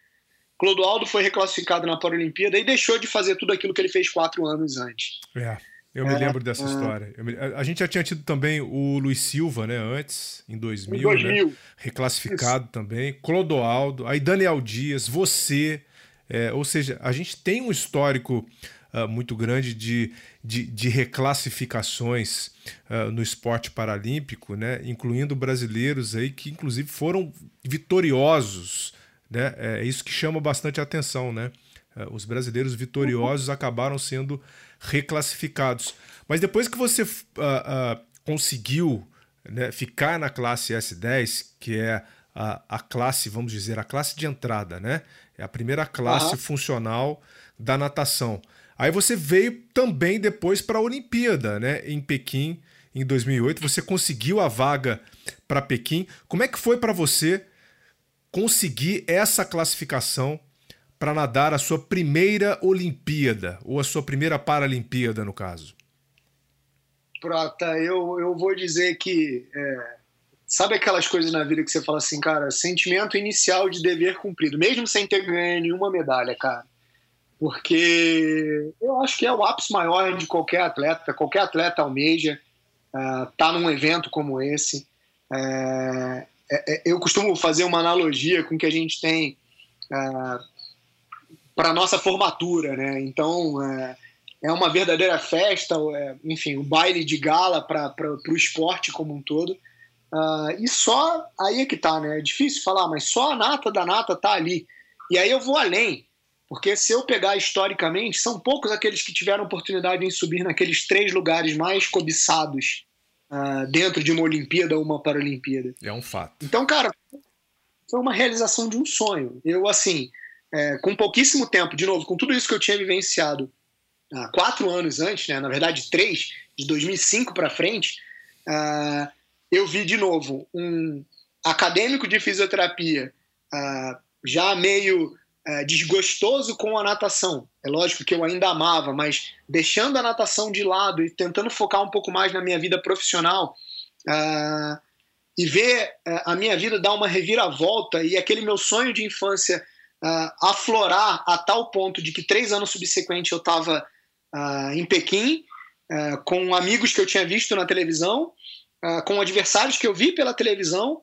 Clodoaldo foi reclassificado na Paralimpíada e deixou de fazer tudo aquilo que ele fez quatro anos antes. É, eu me é, lembro dessa é. história. Me, a, gente já tinha tido também o Luiz Silva, né, antes, em 2000, em 2000. Né, reclassificado Isso. também. Clodoaldo, aí Daniel Dias, você, é, ou seja, a gente tem um histórico uh, muito grande de, de, de reclassificações uh, no esporte paralímpico, né? incluindo brasileiros aí que inclusive foram vitoriosos. Né? É isso que chama bastante atenção. Né? Uh, os brasileiros vitoriosos acabaram sendo reclassificados. Mas depois que você conseguiu né, ficar na classe S10, que é a, a classe, vamos dizer, a classe de entrada, né? É a primeira classe uhum. funcional da natação. Aí você veio também depois para a Olimpíada, né? Em Pequim, em 2008. Você conseguiu a vaga para Pequim. Como é que foi para você conseguir essa classificação para nadar a sua primeira Olimpíada, ou a sua primeira Paralimpíada, no caso? Prota, eu, eu vou dizer que. É, sabe aquelas coisas na vida que você fala assim, cara, sentimento inicial de dever cumprido, mesmo sem ter ganho nenhuma medalha, cara porque eu acho que é o ápice maior de qualquer atleta, qualquer atleta almeja estar uh, tá num evento como esse. É, eu costumo fazer uma analogia com o que a gente tem uh, para nossa formatura, né? Então é, é uma verdadeira festa, é, enfim, um baile de gala para o esporte como um todo. Uh, e só aí é que tá, né? É difícil falar, mas só a nata da nata tá ali. E aí eu vou além. Porque se eu pegar historicamente, são poucos aqueles que tiveram oportunidade em subir naqueles três lugares mais cobiçados uh, dentro de uma Olimpíada ou uma Paralimpíada. É um fato. Então, cara, foi uma realização de um sonho. Eu, assim, é, com pouquíssimo tempo, de novo, com tudo isso que eu tinha vivenciado uh, quatro anos antes, né, na verdade três, de 2005 para frente, uh, eu vi de novo um acadêmico de fisioterapia já meio é, desgostoso com a natação. É lógico que eu ainda amava, mas deixando a natação de lado e tentando focar um pouco mais na minha vida profissional uh, e ver uh, a minha vida dar uma reviravolta e aquele meu sonho de infância uh, aflorar a tal ponto de que três anos subsequentes eu estava em Pequim com amigos que eu tinha visto na televisão, com adversários que eu vi pela televisão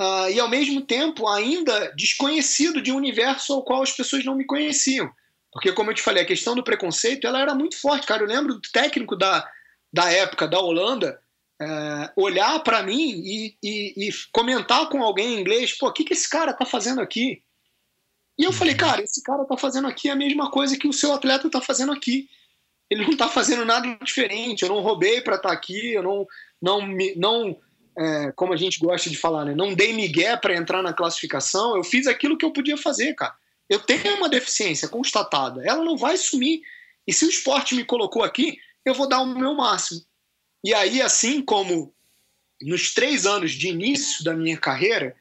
uh, e ao mesmo tempo ainda desconhecido de um universo ao qual as pessoas não me conheciam. Porque, como eu te falei, a questão do preconceito ela era muito forte, cara. Eu lembro do técnico da, da época da Holanda uh, olhar para mim e, e, e, comentar com alguém em inglês: pô, o que, que esse cara tá fazendo aqui? E eu falei, cara, esse cara tá fazendo aqui a mesma coisa que o seu atleta tá fazendo aqui. Ele não tá fazendo nada diferente. Eu não roubei para estar tá aqui, eu não, não, não é, como a gente gosta de falar, né? Não dei migué para entrar na classificação, eu fiz aquilo que eu podia fazer, cara. Eu tenho uma deficiência constatada, ela não vai sumir. E se o esporte me colocou aqui, eu vou dar o meu máximo. E aí, assim como nos três anos de início da minha carreira,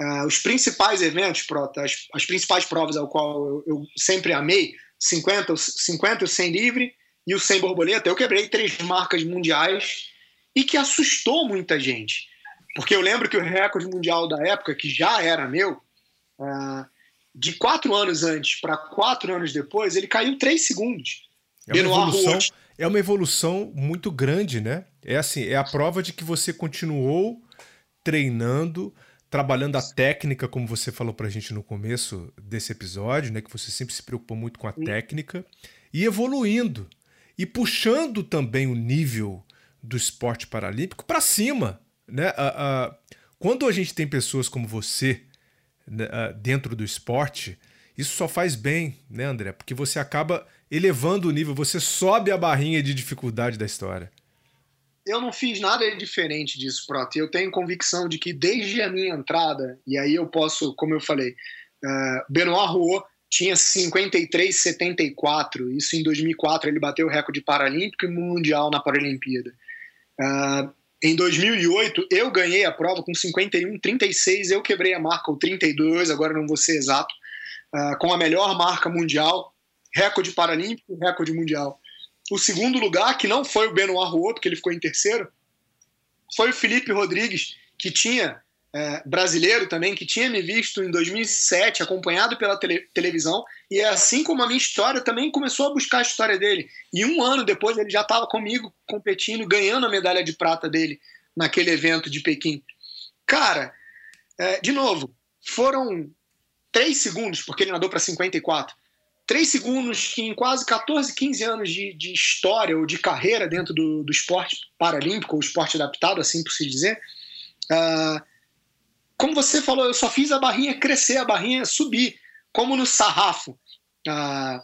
uh, os principais eventos, as, as, principais provas ao qual eu, eu, sempre amei, 50, 50 o 100 livre e o 100 borboleta, eu quebrei três marcas mundiais e que assustou muita gente. Porque eu lembro que o recorde mundial da época, que já era meu, uh, de quatro anos antes para quatro anos depois, ele caiu três segundos. É uma, evolução, é uma evolução muito grande, né? É assim, é a prova de que você continuou treinando, trabalhando a técnica, como você falou pra gente no começo desse episódio, né? Que você sempre se preocupou muito com a Sim. técnica, e evoluindo. E puxando também o nível do esporte paralímpico para cima. Né? Uh, quando a gente tem pessoas como você né, dentro do esporte, isso só faz bem, né, André? Porque você acaba elevando o nível, você sobe a barrinha de dificuldade da história. Eu não fiz nada diferente disso, Proto. Eu tenho convicção de que desde a minha entrada, e aí eu posso, como eu falei, uh, Benoit Rouault tinha 53,74. Isso em 2004 ele bateu o recorde paralímpico e mundial na Paralimpíada. Uh, em 2008, eu ganhei a prova com 51, 36. Eu quebrei a marca, o 32, agora não vou ser exato, uh, com a melhor marca mundial, recorde paralímpico, recorde mundial. O segundo lugar, que não foi o Benoit Rouault, porque ele ficou em terceiro, foi o Felipe Rodrigues, que tinha é, brasileiro também, que tinha me visto em 2007, acompanhado pela tele, televisão, e assim como a minha história também começou a buscar a história dele. E um ano depois ele já estava comigo competindo, ganhando a medalha de prata dele naquele evento de Pequim. Cara, é, de novo, foram três segundos, porque ele nadou para 54. três segundos que em quase 14, 15 anos de, de história ou de carreira dentro do, do esporte paralímpico, ou esporte adaptado, assim por se dizer, uh, como você falou, eu só fiz a barrinha crescer, a barrinha subir, como no sarrafo, uh,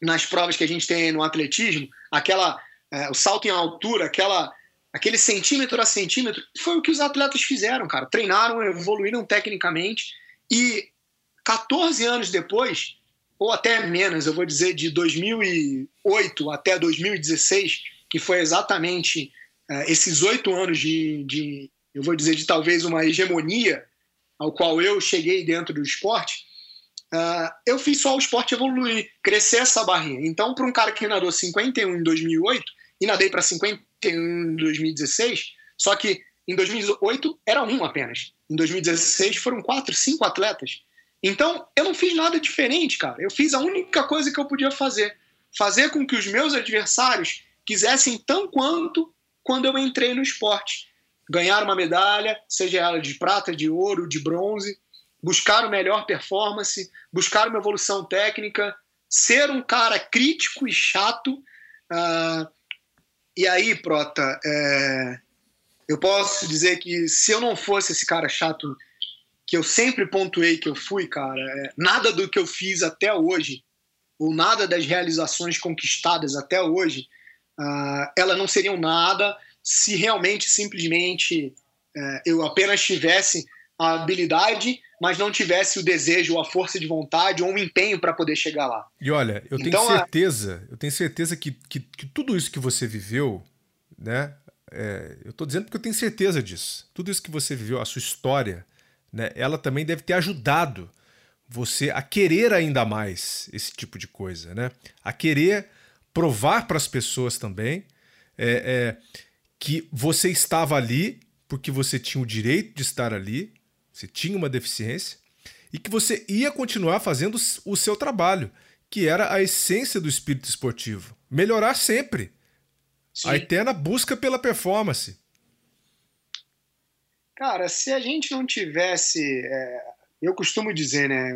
nas provas que a gente tem no atletismo, aquela, uh, o salto em altura, aquela, aquele centímetro a centímetro, foi o que os atletas fizeram, cara. Treinaram, evoluíram tecnicamente e 14 anos depois, ou até menos, eu vou dizer de 2008 até 2016, que foi exatamente uh, esses oito anos de, de, eu vou dizer, de talvez uma hegemonia ao qual eu cheguei dentro do esporte, uh, eu fiz só o esporte evoluir, crescer essa barrinha. Então, para um cara que nadou 51 em 2008 e nadei para 51 em 2016, só que em 2008 era um apenas. Em 2016 foram quatro, cinco atletas. Então, eu não fiz nada diferente, cara. Eu fiz a única coisa que eu podia fazer: fazer com que os meus adversários quisessem tão quanto quando eu entrei no esporte. Ganhar uma medalha, seja ela de prata, de ouro, de bronze, buscar o melhor performance, buscar uma evolução técnica, ser um cara crítico e chato. Uh, e aí, Prota, é, eu posso dizer que se eu não fosse esse cara chato que eu sempre pontuei que eu fui, cara, é, nada do que eu fiz até hoje, ou nada das realizações conquistadas até hoje, uh, elas não seriam nada se realmente, simplesmente, uh, eu apenas tivesse a habilidade, mas não tivesse o desejo, ou a força de vontade, ou um empenho para poder chegar lá. E olha, eu então, tenho certeza, eu tenho certeza que, que, que tudo isso que você viveu, né? É, eu estou dizendo porque eu tenho certeza disso. Tudo isso que você viveu, a sua história, né, ela também deve ter ajudado você a querer ainda mais esse tipo de coisa, né? A querer provar para as pessoas também é, é, que você estava ali porque você tinha o direito de estar ali, você tinha uma deficiência e que você ia continuar fazendo o seu trabalho, que era a essência do espírito esportivo, melhorar sempre. Sim. A eterna busca pela performance. Cara, se a gente não tivesse. É, eu costumo dizer, né?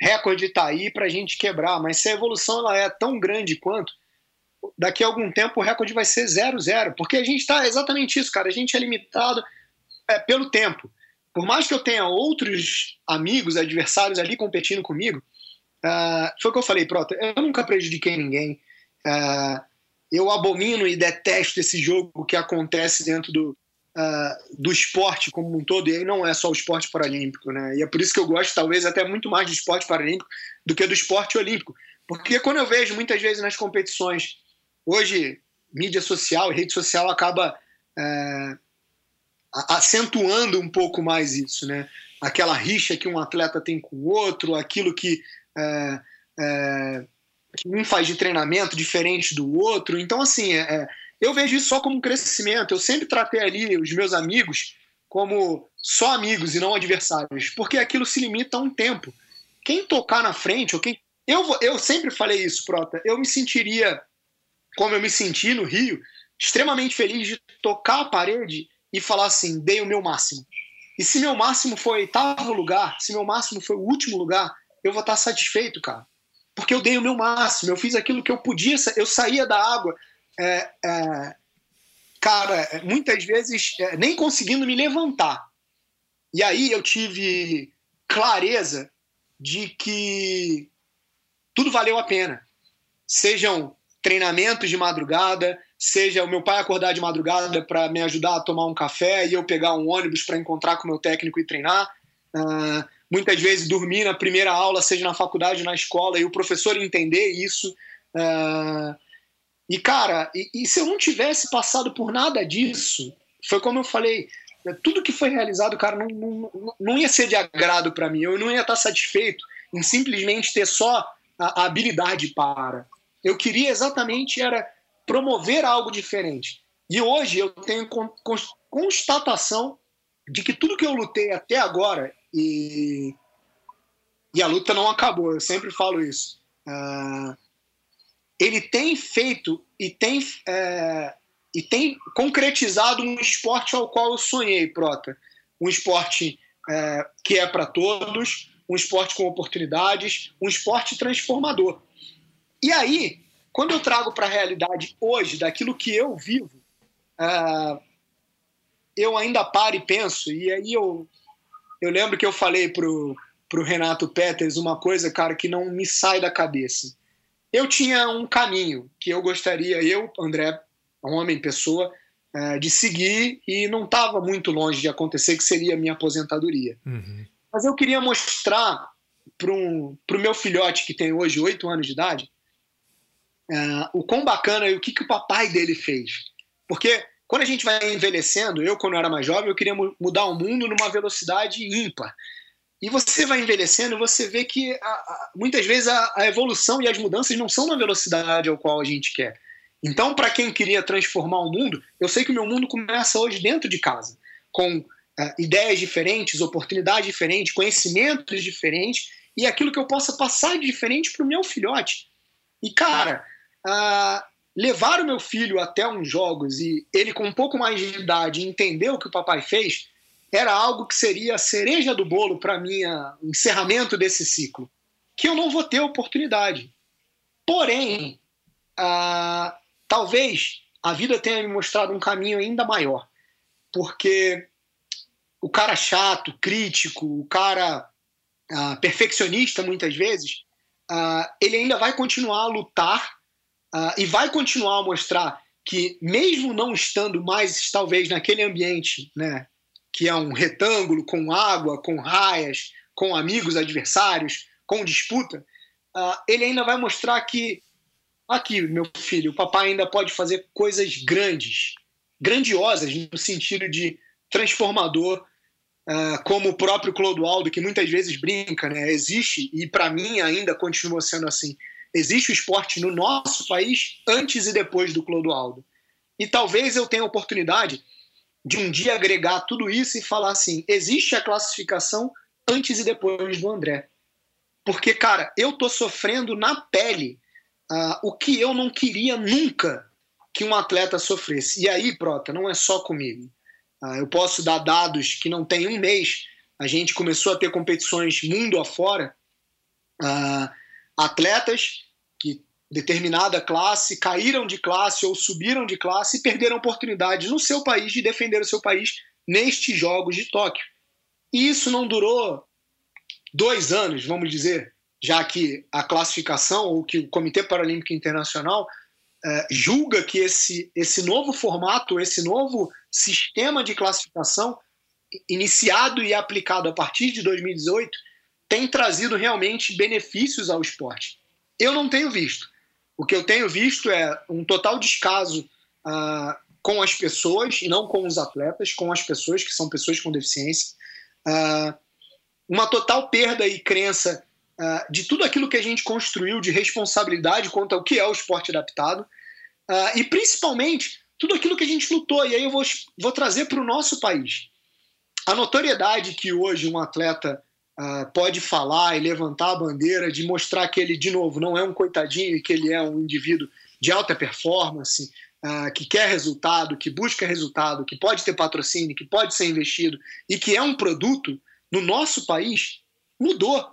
Recorde está aí para a gente quebrar, mas se a evolução ela é tão grande quanto, daqui a algum tempo o recorde vai ser 0-0. Porque a gente está exatamente isso, cara. A gente é limitado é, pelo tempo. Por mais que eu tenha outros amigos, adversários ali competindo comigo, uh, foi o que eu falei, Prota. Eu nunca prejudiquei ninguém. Uh, eu abomino e detesto esse jogo que acontece dentro do, uh, do esporte como um todo, e aí não é só o esporte paralímpico, né? E é por isso que eu gosto, talvez, até muito mais do esporte paralímpico do que do esporte olímpico. Porque quando eu vejo muitas vezes nas competições, hoje, mídia social, rede social acaba é, acentuando um pouco mais isso, né? Aquela rixa que um atleta tem com o outro, aquilo que, é, é, que um faz de treinamento diferente do outro. Então, assim, é, é eu vejo isso só como um crescimento. Eu sempre tratei ali os meus amigos como só amigos e não adversários, porque aquilo se limita a um tempo. Quem tocar na frente, ou quem. Eu, eu sempre falei isso, Prota. Eu me sentiria, como eu me senti no Rio, extremamente feliz de tocar a parede e falar assim: dei o meu máximo. E se meu máximo foi oitavo lugar, se meu máximo foi o último lugar, eu vou estar satisfeito, cara. Porque eu dei o meu máximo, eu fiz aquilo que eu podia, eu saía da água é, é, cara, muitas vezes é, nem conseguindo me levantar. E aí eu tive clareza de que tudo valeu a pena. Sejam treinamentos de madrugada, seja o meu pai acordar de madrugada para me ajudar a tomar um café e eu pegar um ônibus para encontrar com o meu técnico e treinar. Uh, muitas vezes dormir na primeira aula, seja na faculdade, na escola, e o professor entender isso. Uh, e, cara, e, e, se eu não tivesse passado por nada disso, foi como eu falei, tudo que foi realizado, cara, não, não, não ia ser de agrado para mim. Eu não ia estar satisfeito em simplesmente ter só a, a habilidade para. Eu queria exatamente era promover algo diferente. E hoje eu tenho constatação de que tudo que eu lutei até agora, e, e a luta não acabou, eu sempre falo isso. Uh, ele tem feito e tem, é, e tem concretizado um esporte ao qual eu sonhei, Prota. Um esporte é, que é para todos, um esporte com oportunidades, um esporte transformador. E aí, quando eu trago para a realidade hoje, daquilo que eu vivo, uh, eu ainda paro e penso, e aí eu, eu lembro que eu falei pro, pro Renato Peters uma coisa, cara, que não me sai da cabeça. Eu tinha um caminho que eu gostaria, eu, André, um homem, pessoa, uh, de seguir e não estava muito longe de acontecer, que seria a minha aposentadoria. Uhum. Mas eu queria mostrar para o meu filhote, que tem hoje oito anos de idade, uh, o quão bacana e o que, que o papai dele fez. Porque quando a gente vai envelhecendo, eu, quando eu era mais jovem, eu queria mudar o mundo numa velocidade ímpar. E você vai envelhecendo, você vê que a, a, muitas vezes a, a, evolução e as mudanças não são na velocidade ao qual a gente quer. Então, para quem queria transformar o mundo, eu sei que o meu mundo começa hoje dentro de casa, com uh, ideias diferentes, oportunidades diferentes, conhecimentos diferentes e aquilo que eu possa passar de diferente para o meu filhote. E, cara, levar o meu filho até uns jogos e ele com um pouco mais de idade entender o que o papai fez era algo que seria a cereja do bolo para mim, o encerramento desse ciclo, que eu não vou ter oportunidade. Porém, talvez a vida tenha me mostrado um caminho ainda maior, porque o cara chato, crítico, o cara uh, perfeccionista muitas vezes, uh, ele ainda vai continuar a lutar uh, e vai continuar a mostrar que mesmo não estando mais talvez naquele ambiente, né, que é um retângulo com água, com raias, com amigos adversários, com disputa, ele ainda vai mostrar que aqui, meu filho, o papai ainda pode fazer coisas grandes, grandiosas no sentido de transformador, uh, como o próprio Clodoaldo, que muitas vezes brinca, né? Existe, e para mim ainda continua sendo assim, existe o esporte no nosso país antes e depois do Clodoaldo. E talvez eu tenha a oportunidade de um dia agregar tudo isso e falar assim: existe a classificação antes e depois do André. Porque, cara, eu tô sofrendo na pele uh, o que eu não queria nunca que um atleta sofresse. E aí, Prota, não é só comigo. Uh, eu posso dar dados que não tem um mês. A gente começou a ter competições mundo afora. Uh, atletas que determinada classe caíram de classe ou subiram de classe e perderam oportunidade no seu país de defender o seu país nestes Jogos de Tóquio. E isso não durou dois anos, vamos dizer já que a classificação ou que o Comitê Paralímpico Internacional eh, julga que esse, esse novo formato, esse novo sistema de classificação, iniciado e aplicado a partir de 2018, tem trazido realmente benefícios ao esporte. Eu não tenho visto. O que eu tenho visto é um total descaso uh, com as pessoas, e não com os atletas, com as pessoas que são pessoas com deficiência. Uh, uma total perda e crença uh, de tudo aquilo que a gente construiu de responsabilidade quanto ao que é o esporte adaptado e principalmente tudo aquilo que a gente lutou. E aí eu vou, vou trazer para o nosso país. A notoriedade que hoje um atleta uh, pode falar e levantar a bandeira de mostrar que ele, de novo, não é um coitadinho e que ele é um indivíduo de alta performance, Uh, que quer resultado, que busca resultado, que pode ter patrocínio, que pode ser investido e que é um produto, no nosso país, mudou.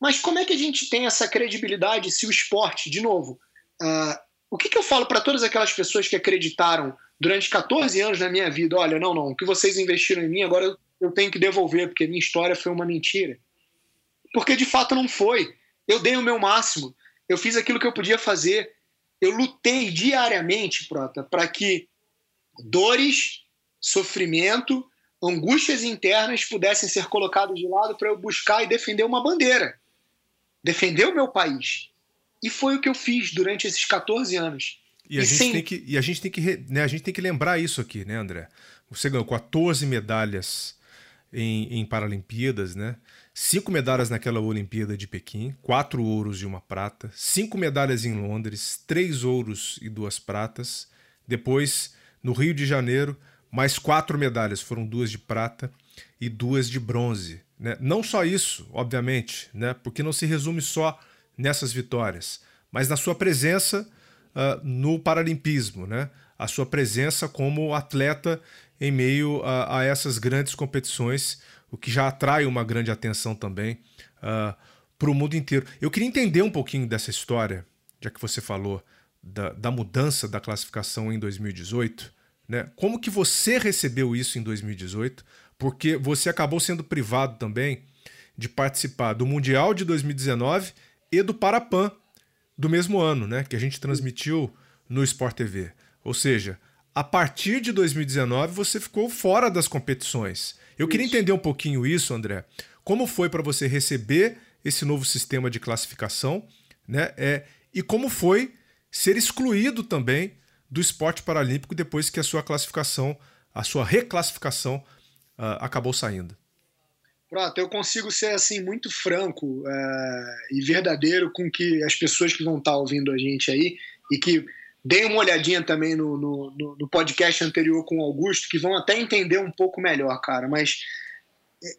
Mas como é que a gente tem essa credibilidade se o esporte, de novo, uh, o que, que eu falo para todas aquelas pessoas que acreditaram durante 14 anos na minha vida? Olha, não, não, o que vocês investiram em mim, agora eu, eu tenho que devolver, porque minha história foi uma mentira. Porque de fato não foi. Eu dei o meu máximo, eu fiz aquilo que eu podia fazer, eu lutei diariamente, Prota, para que dores, sofrimento, angústias internas pudessem ser colocadas de lado para eu buscar e defender uma bandeira defender o meu país. E foi o que eu fiz durante esses 14 anos. E a, e gente, sem... tem que, e a gente tem que né, a gente tem que lembrar isso aqui, né, André? Você ganhou 14 medalhas em, em Paralimpíadas, né? Cinco medalhas naquela Olimpíada de Pequim, quatro ouros e uma prata, cinco medalhas em Londres, três ouros e duas pratas. Depois, no Rio de Janeiro, mais quatro medalhas, foram duas de prata e duas de bronze. Né? Não só isso, obviamente, né? porque não se resume só nessas vitórias, mas na sua presença uh, no Paralimpismo, né? a sua presença como atleta em meio a, a essas grandes competições o que já atrai uma grande atenção também uh, para o mundo inteiro. Eu queria entender um pouquinho dessa história, já que você falou da, da mudança da classificação em 2018. Né? Como que você recebeu isso em 2018? Porque você acabou sendo privado também de participar do Mundial de 2019 e do Parapan do mesmo ano, né? Que a gente transmitiu no Sport TV. Ou seja, a partir de 2019 você ficou fora das competições. Eu isso. queria entender um pouquinho isso, André. Como foi para você receber esse novo sistema de classificação, né? É, e como foi ser excluído também do esporte paralímpico depois que a sua classificação, a sua reclassificação uh, acabou saindo. Pronto, eu consigo ser assim muito franco uh, e verdadeiro com que as pessoas que vão estar ouvindo a gente aí e que deem uma olhadinha também no, no, no podcast anterior com o Augusto, que vão até entender um pouco melhor, cara. Mas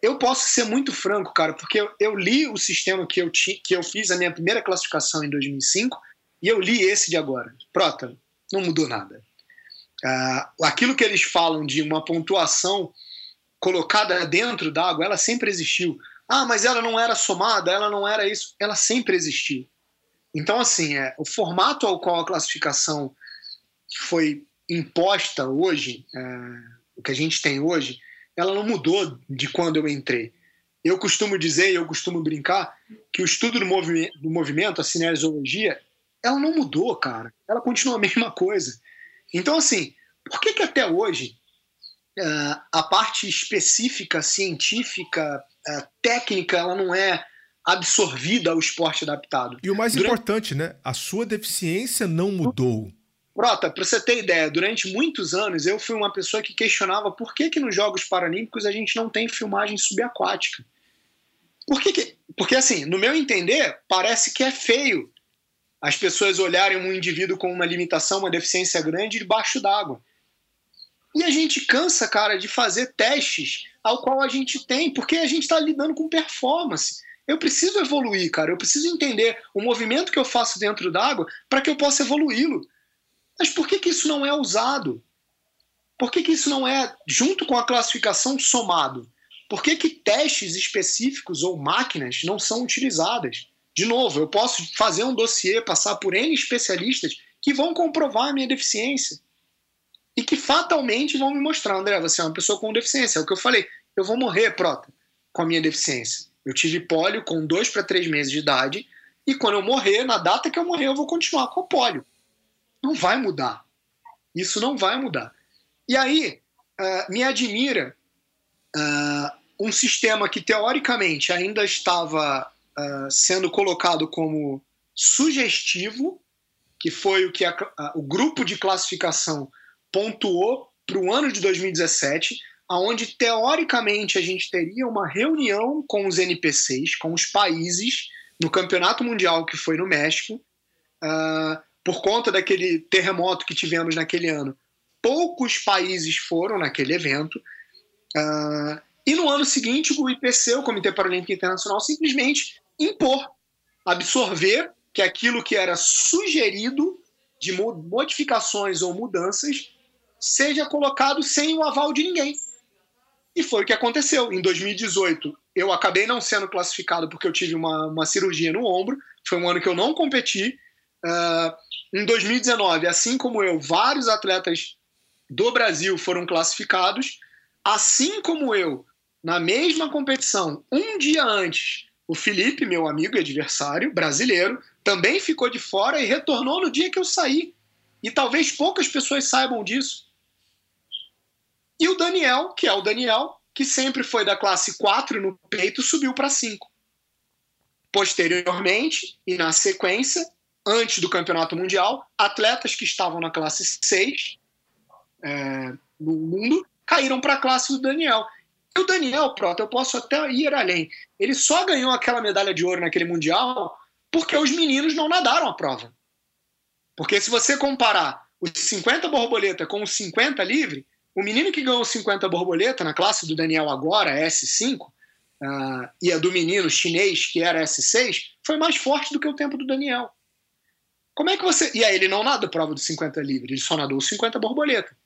eu posso ser muito franco, cara, porque eu, eu li o sistema que eu, ti, que eu fiz a minha primeira classificação em 2005 e eu li esse de agora. Prota, não mudou nada. Uh, aquilo que eles falam de uma pontuação colocada dentro d'água, ela sempre existiu. Ah, mas ela não era somada, ela não era isso. Ela sempre existiu. Então, assim, é, o formato ao qual a classificação foi imposta hoje, é, o que a gente tem hoje, ela não mudou de quando eu entrei. Eu costumo dizer, eu costumo brincar, que o estudo do, movi do movimento, a cinesiologia, ela não mudou, cara. Ela continua a mesma coisa. Então, assim, por que, que até hoje uh, a parte específica, científica, uh, técnica, ela não é absorvida ao esporte adaptado? E o mais Durante... importante, né? A sua deficiência não mudou. Prota, para você ter ideia, durante muitos anos eu fui uma pessoa que questionava por que, que nos Jogos Paralímpicos a gente não tem filmagem subaquática. Por que, que Porque, assim, no meu entender, parece que é feio as pessoas olharem um indivíduo com uma limitação, uma deficiência grande debaixo d'água. E a gente cansa, cara, de fazer testes ao qual a gente tem, porque a gente está lidando com performance. Eu preciso evoluir, cara. Eu preciso entender o movimento que eu faço dentro d'água para que eu possa evoluí-lo. Mas por que, que isso não é usado? Por que, que isso não é, junto com a classificação, somado? Por que, que testes específicos ou máquinas não são utilizadas? De novo, eu posso fazer um dossiê, passar por N especialistas que vão comprovar a minha deficiência e que fatalmente vão me mostrar, André, você é uma pessoa com deficiência. É o que eu falei, eu vou morrer, prota, com a minha deficiência. Eu tive pólio com dois para três meses de idade e quando eu morrer, na data que eu morrer, eu vou continuar com o pólio. Não vai mudar. Isso não vai mudar. E aí, uh, me admira uh, um sistema que teoricamente ainda estava uh, sendo colocado como sugestivo, que foi o que a, o grupo de classificação pontuou para o ano de 2017, aonde teoricamente a gente teria uma reunião com os NPCs, com os países, no Campeonato Mundial que foi no México, uh, por conta daquele terremoto que tivemos naquele ano. Poucos países foram naquele evento. Uh, e no ano seguinte, o IPC, o Comitê Paralímpico Internacional, simplesmente impor, absorver que aquilo que era sugerido de modificações ou mudanças seja colocado sem o aval de ninguém. E foi o que aconteceu. Em 2018, eu acabei não sendo classificado porque eu tive uma, uma cirurgia no ombro. Foi um ano que eu não competi. Uh, em 2019, assim como eu, vários atletas do Brasil foram classificados. Assim como eu, na mesma competição, um dia antes, o Felipe, meu amigo e adversário brasileiro, também ficou de fora e retornou no dia que eu saí. E talvez poucas pessoas saibam disso. E o Daniel, que é o Daniel, que sempre foi da classe 4 no peito, subiu para 5. Posteriormente, e na sequência, antes do Campeonato Mundial, atletas que estavam na classe 6 é, no mundo caíram para a classe do Daniel. E o Daniel, pronto, eu posso até ir além. Ele só ganhou aquela medalha de ouro naquele Mundial porque os meninos não nadaram a prova. Porque se você comparar os 50 borboleta com os 50 livre, o menino que ganhou 50 borboleta na classe do Daniel agora, S5, uh, e a do menino chinês, que era S6, foi mais forte do que o tempo do Daniel. Como é que você. E aí ele não nada prova do 50 livre, ele só nadou 50 borboleta.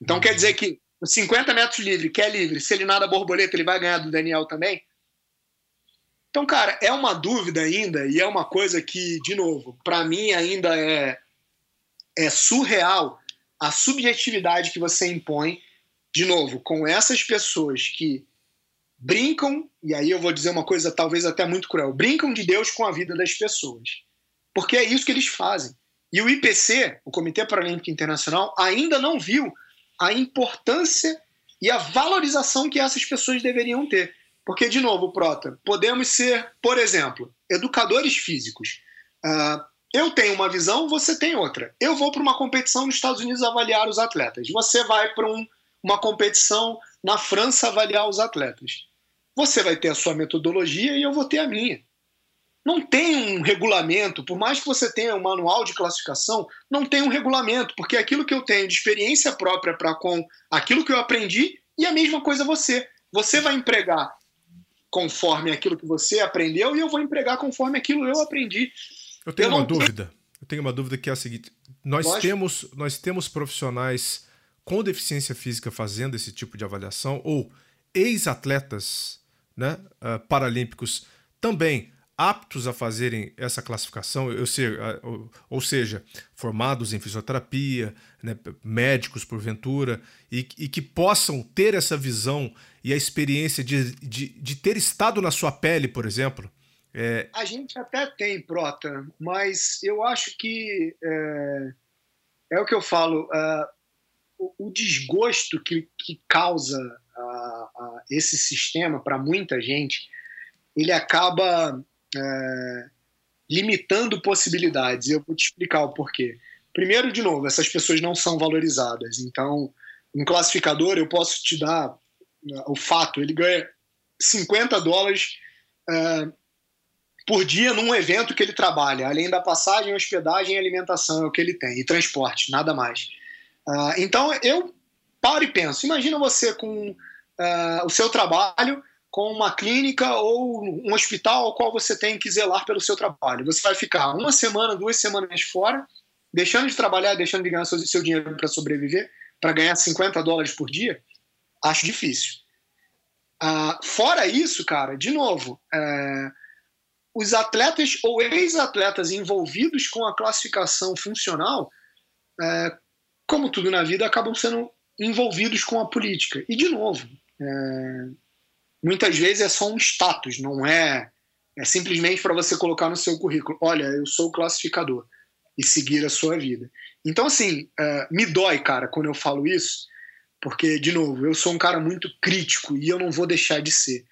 Então quer dizer que Os 50 metros livre, que é livre, se ele nada borboleta, ele vai ganhar do Daniel também? Então, cara, é uma dúvida ainda e é uma coisa que, de novo, para mim ainda é, é surreal a subjetividade que você impõe, de novo, com essas pessoas que brincam, e aí eu vou dizer uma coisa talvez até muito cruel, brincam de Deus com a vida das pessoas. Porque é isso que eles fazem. E o IPC, o Comitê Paralímpico Internacional, ainda não viu a importância e a valorização que essas pessoas deveriam ter. Porque, de novo, Prota, podemos ser, por exemplo, educadores físicos. Uh, eu tenho uma visão, você tem outra. Eu vou para uma competição nos Estados Unidos avaliar os atletas. Você vai para um, uma competição na França avaliar os atletas. Você vai ter a sua metodologia e eu vou ter a minha não tem um regulamento, por mais que você tenha um manual de classificação, não tem um regulamento, porque aquilo que eu tenho de experiência própria para com aquilo que eu aprendi e a mesma coisa você. Você vai empregar conforme aquilo que você aprendeu e eu vou empregar conforme aquilo eu aprendi. Eu tenho eu uma dúvida. Eu tenho uma dúvida que é a seguinte: nós temos nós temos profissionais com deficiência física fazendo esse tipo de avaliação ou ex-atletas, né, uh, paralímpicos também aptos a fazerem essa classificação, eu sei, ou seja, formados em fisioterapia, né, médicos porventura, e, e, que possam ter essa visão e a experiência de, de, de ter estado na sua pele, por exemplo? É... A gente até tem, Prota, mas eu acho que é, é o que eu falo, uh, o, o, desgosto que, que causa uh, uh, esse sistema para muita gente, ele acaba é, limitando possibilidades. Eu vou te explicar o porquê. Primeiro, de novo, essas pessoas não são valorizadas. Então, um classificador, eu posso te dar né, o fato, ele ganha 50 dólares é, por dia num evento que ele trabalha, além da passagem, hospedagem e alimentação é o que ele tem, e transporte, nada mais. Uh, então, eu paro e penso, imagina você com uh, o seu trabalho, com uma clínica ou um hospital ao qual você tem que zelar pelo seu trabalho. Você vai ficar uma semana, duas semanas fora, deixando de trabalhar, deixando de ganhar seu, seu dinheiro para sobreviver, para ganhar 50 dólares por dia? Acho difícil. Ah, fora isso, cara, de novo, é, os atletas ou ex-atletas envolvidos com a classificação funcional, é, como tudo na vida, acabam sendo envolvidos com a política. E, de novo, é, muitas vezes é só um status, não é, é simplesmente para você colocar no seu currículo: olha, eu sou classificador e seguir a sua vida. Então, assim, uh, me dói, cara, quando eu falo isso, porque, de novo, eu sou um cara muito crítico e eu não vou deixar de ser.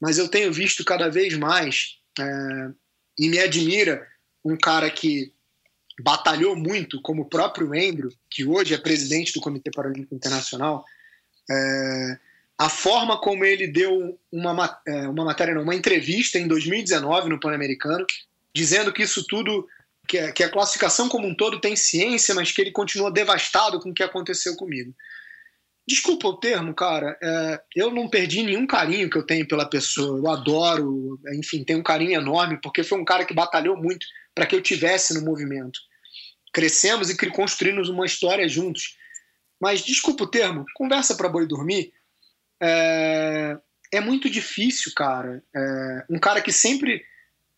Mas eu tenho visto cada vez mais, uh, e me admira, um cara que batalhou muito, como o próprio Andrew, que hoje é presidente do Comitê Paralímpico Internacional. Uh, a forma como ele deu uma, é, uma matéria, não, uma entrevista em 2019 no Pan-Americano, dizendo que isso tudo, que que a classificação como um todo tem ciência, mas que ele continua devastado com o que aconteceu comigo. Desculpa o termo, cara. É, eu não perdi nenhum carinho que eu tenho pela pessoa. Eu adoro, enfim, tenho um carinho enorme, porque foi um cara que batalhou muito para que eu tivesse no movimento. Crescemos e construímos uma história juntos. Mas desculpa o termo, conversa para boi dormir é, é muito difícil, cara. É, um cara que sempre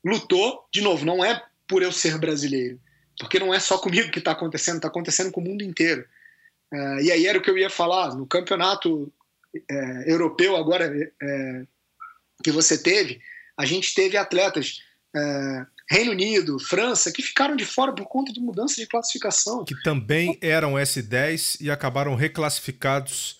lutou, de novo, não é por eu ser brasileiro, porque não é só comigo que está acontecendo, está acontecendo com o mundo inteiro. É, e aí era o que eu ia falar, no campeonato é, europeu agora é, que você teve, a gente teve atletas é, Reino Unido, França, que ficaram de fora por conta de mudança de classificação. Que também eram S10 e acabaram reclassificados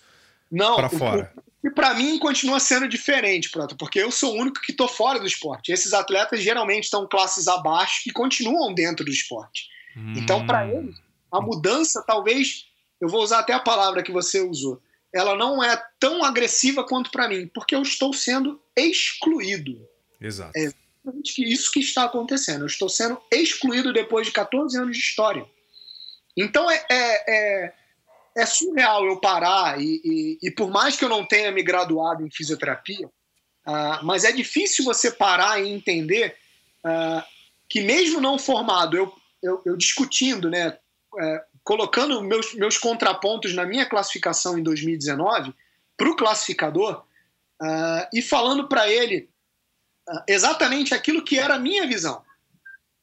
para fora. E para mim continua sendo diferente, pronto, porque eu sou o único que estou fora do esporte. Esses atletas geralmente estão classes abaixo e continuam dentro do esporte. Hum. Então, para eles, a mudança, talvez, eu vou usar até a palavra que você usou, ela não é tão agressiva quanto para mim, porque eu estou sendo excluído. Exato. É exatamente isso que está acontecendo. Eu estou sendo excluído depois de 14 anos de história. Então, é, é, é é surreal eu parar e, e, e, por mais que eu não tenha me graduado em fisioterapia, uh, mas é difícil você parar e entender uh, que mesmo não formado, eu, eu, eu discutindo, né, uh, colocando meus, meus contrapontos na minha classificação em 2019 para o classificador uh, e falando para ele uh, exatamente aquilo que era a minha visão.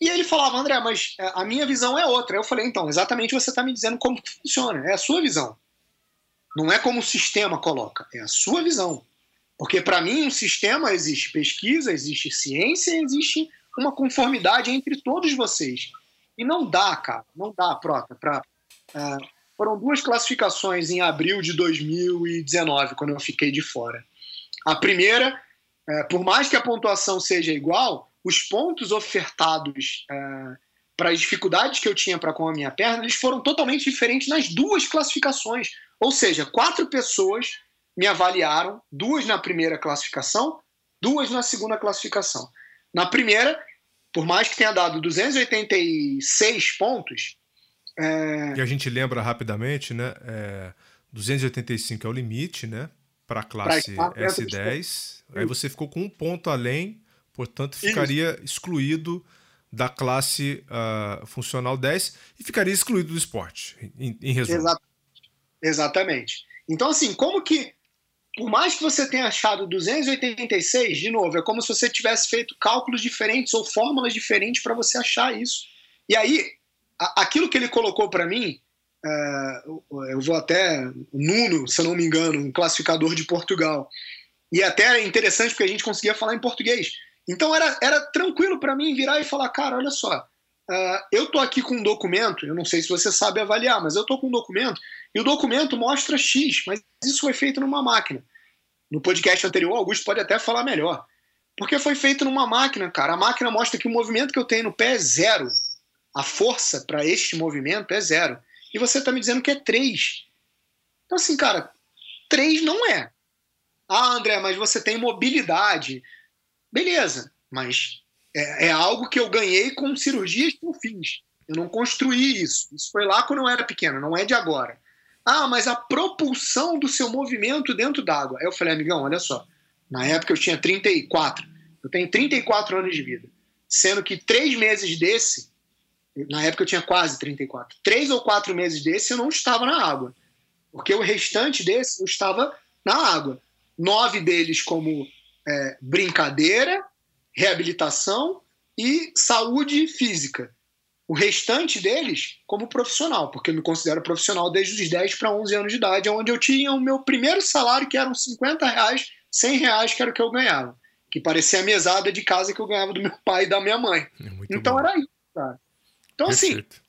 E ele falava, André, mas é, a minha visão é outra. Eu falei, então, exatamente você está me dizendo como que funciona, é a sua visão. Não é como o sistema coloca, é a sua visão. Porque para mim, um sistema existe pesquisa, existe ciência, existe uma conformidade entre todos vocês. E não dá, cara, não dá, Prota, para. Uh, foram duas classificações em abril de 2019, quando eu fiquei de fora. A primeira, uh, por mais que a pontuação seja igual, os pontos ofertados uh, para as dificuldades que eu tinha para com a minha perna, eles foram totalmente diferentes nas duas classificações. Ou seja, quatro pessoas me avaliaram, duas na primeira classificação, duas na segunda classificação. Na primeira, por mais que tenha dado 286 pontos. É... E a gente lembra rapidamente, né? É, 285 é o limite, né? Para a classe S10. Aí você ficou com um ponto além, portanto, ficaria Isso. excluído da classe uh, funcional 10 e ficaria excluído do esporte, em, em resumo. Exatamente. Exatamente. Então, assim, como que por mais que você tenha achado 286, de novo, é como se você tivesse feito cálculos diferentes ou fórmulas diferentes para você achar isso. E aí, aquilo que ele colocou para mim, é, eu vou até. Nuno, se não me engano, um classificador de Portugal. E até é interessante porque a gente conseguia falar em português. Então era, era tranquilo para mim virar e falar: cara, olha só, uh, eu tô aqui com um documento, eu não sei se você sabe avaliar, mas eu tô com um documento e o documento mostra X, mas isso foi feito numa máquina. No podcast anterior, Augusto pode até falar melhor. Porque foi feito numa máquina, cara. A máquina mostra que o movimento que eu tenho no pé é zero. A força para este movimento é zero. E você está me dizendo que é 3. Então, assim, cara, 3 não é. Ah, André, mas você tem mobilidade. Beleza, mas é, é, algo que eu ganhei com cirurgias que eu fiz. Eu não construí isso. Isso foi lá quando eu era pequeno, não é de agora. Ah, mas a propulsão do seu movimento dentro d'água. Aí eu falei, amigão, olha só. Na época eu tinha 34. Eu tenho 34 anos de vida. Sendo que três meses desse, na época eu tinha quase 34. Três ou quatro meses desse eu não estava na água. Porque o restante desse eu estava na água. Nove deles como é, brincadeira, reabilitação e saúde física. O restante deles como profissional, porque eu me considero profissional desde os 10 para 11 anos de idade, onde eu tinha o meu primeiro salário, que eram 50 reais, 100 reais, que era o que eu ganhava. Que parecia a mesada de casa que eu ganhava do meu pai e da minha mãe. É então bom. era isso, cara. Então, assim, Perfeito. assim,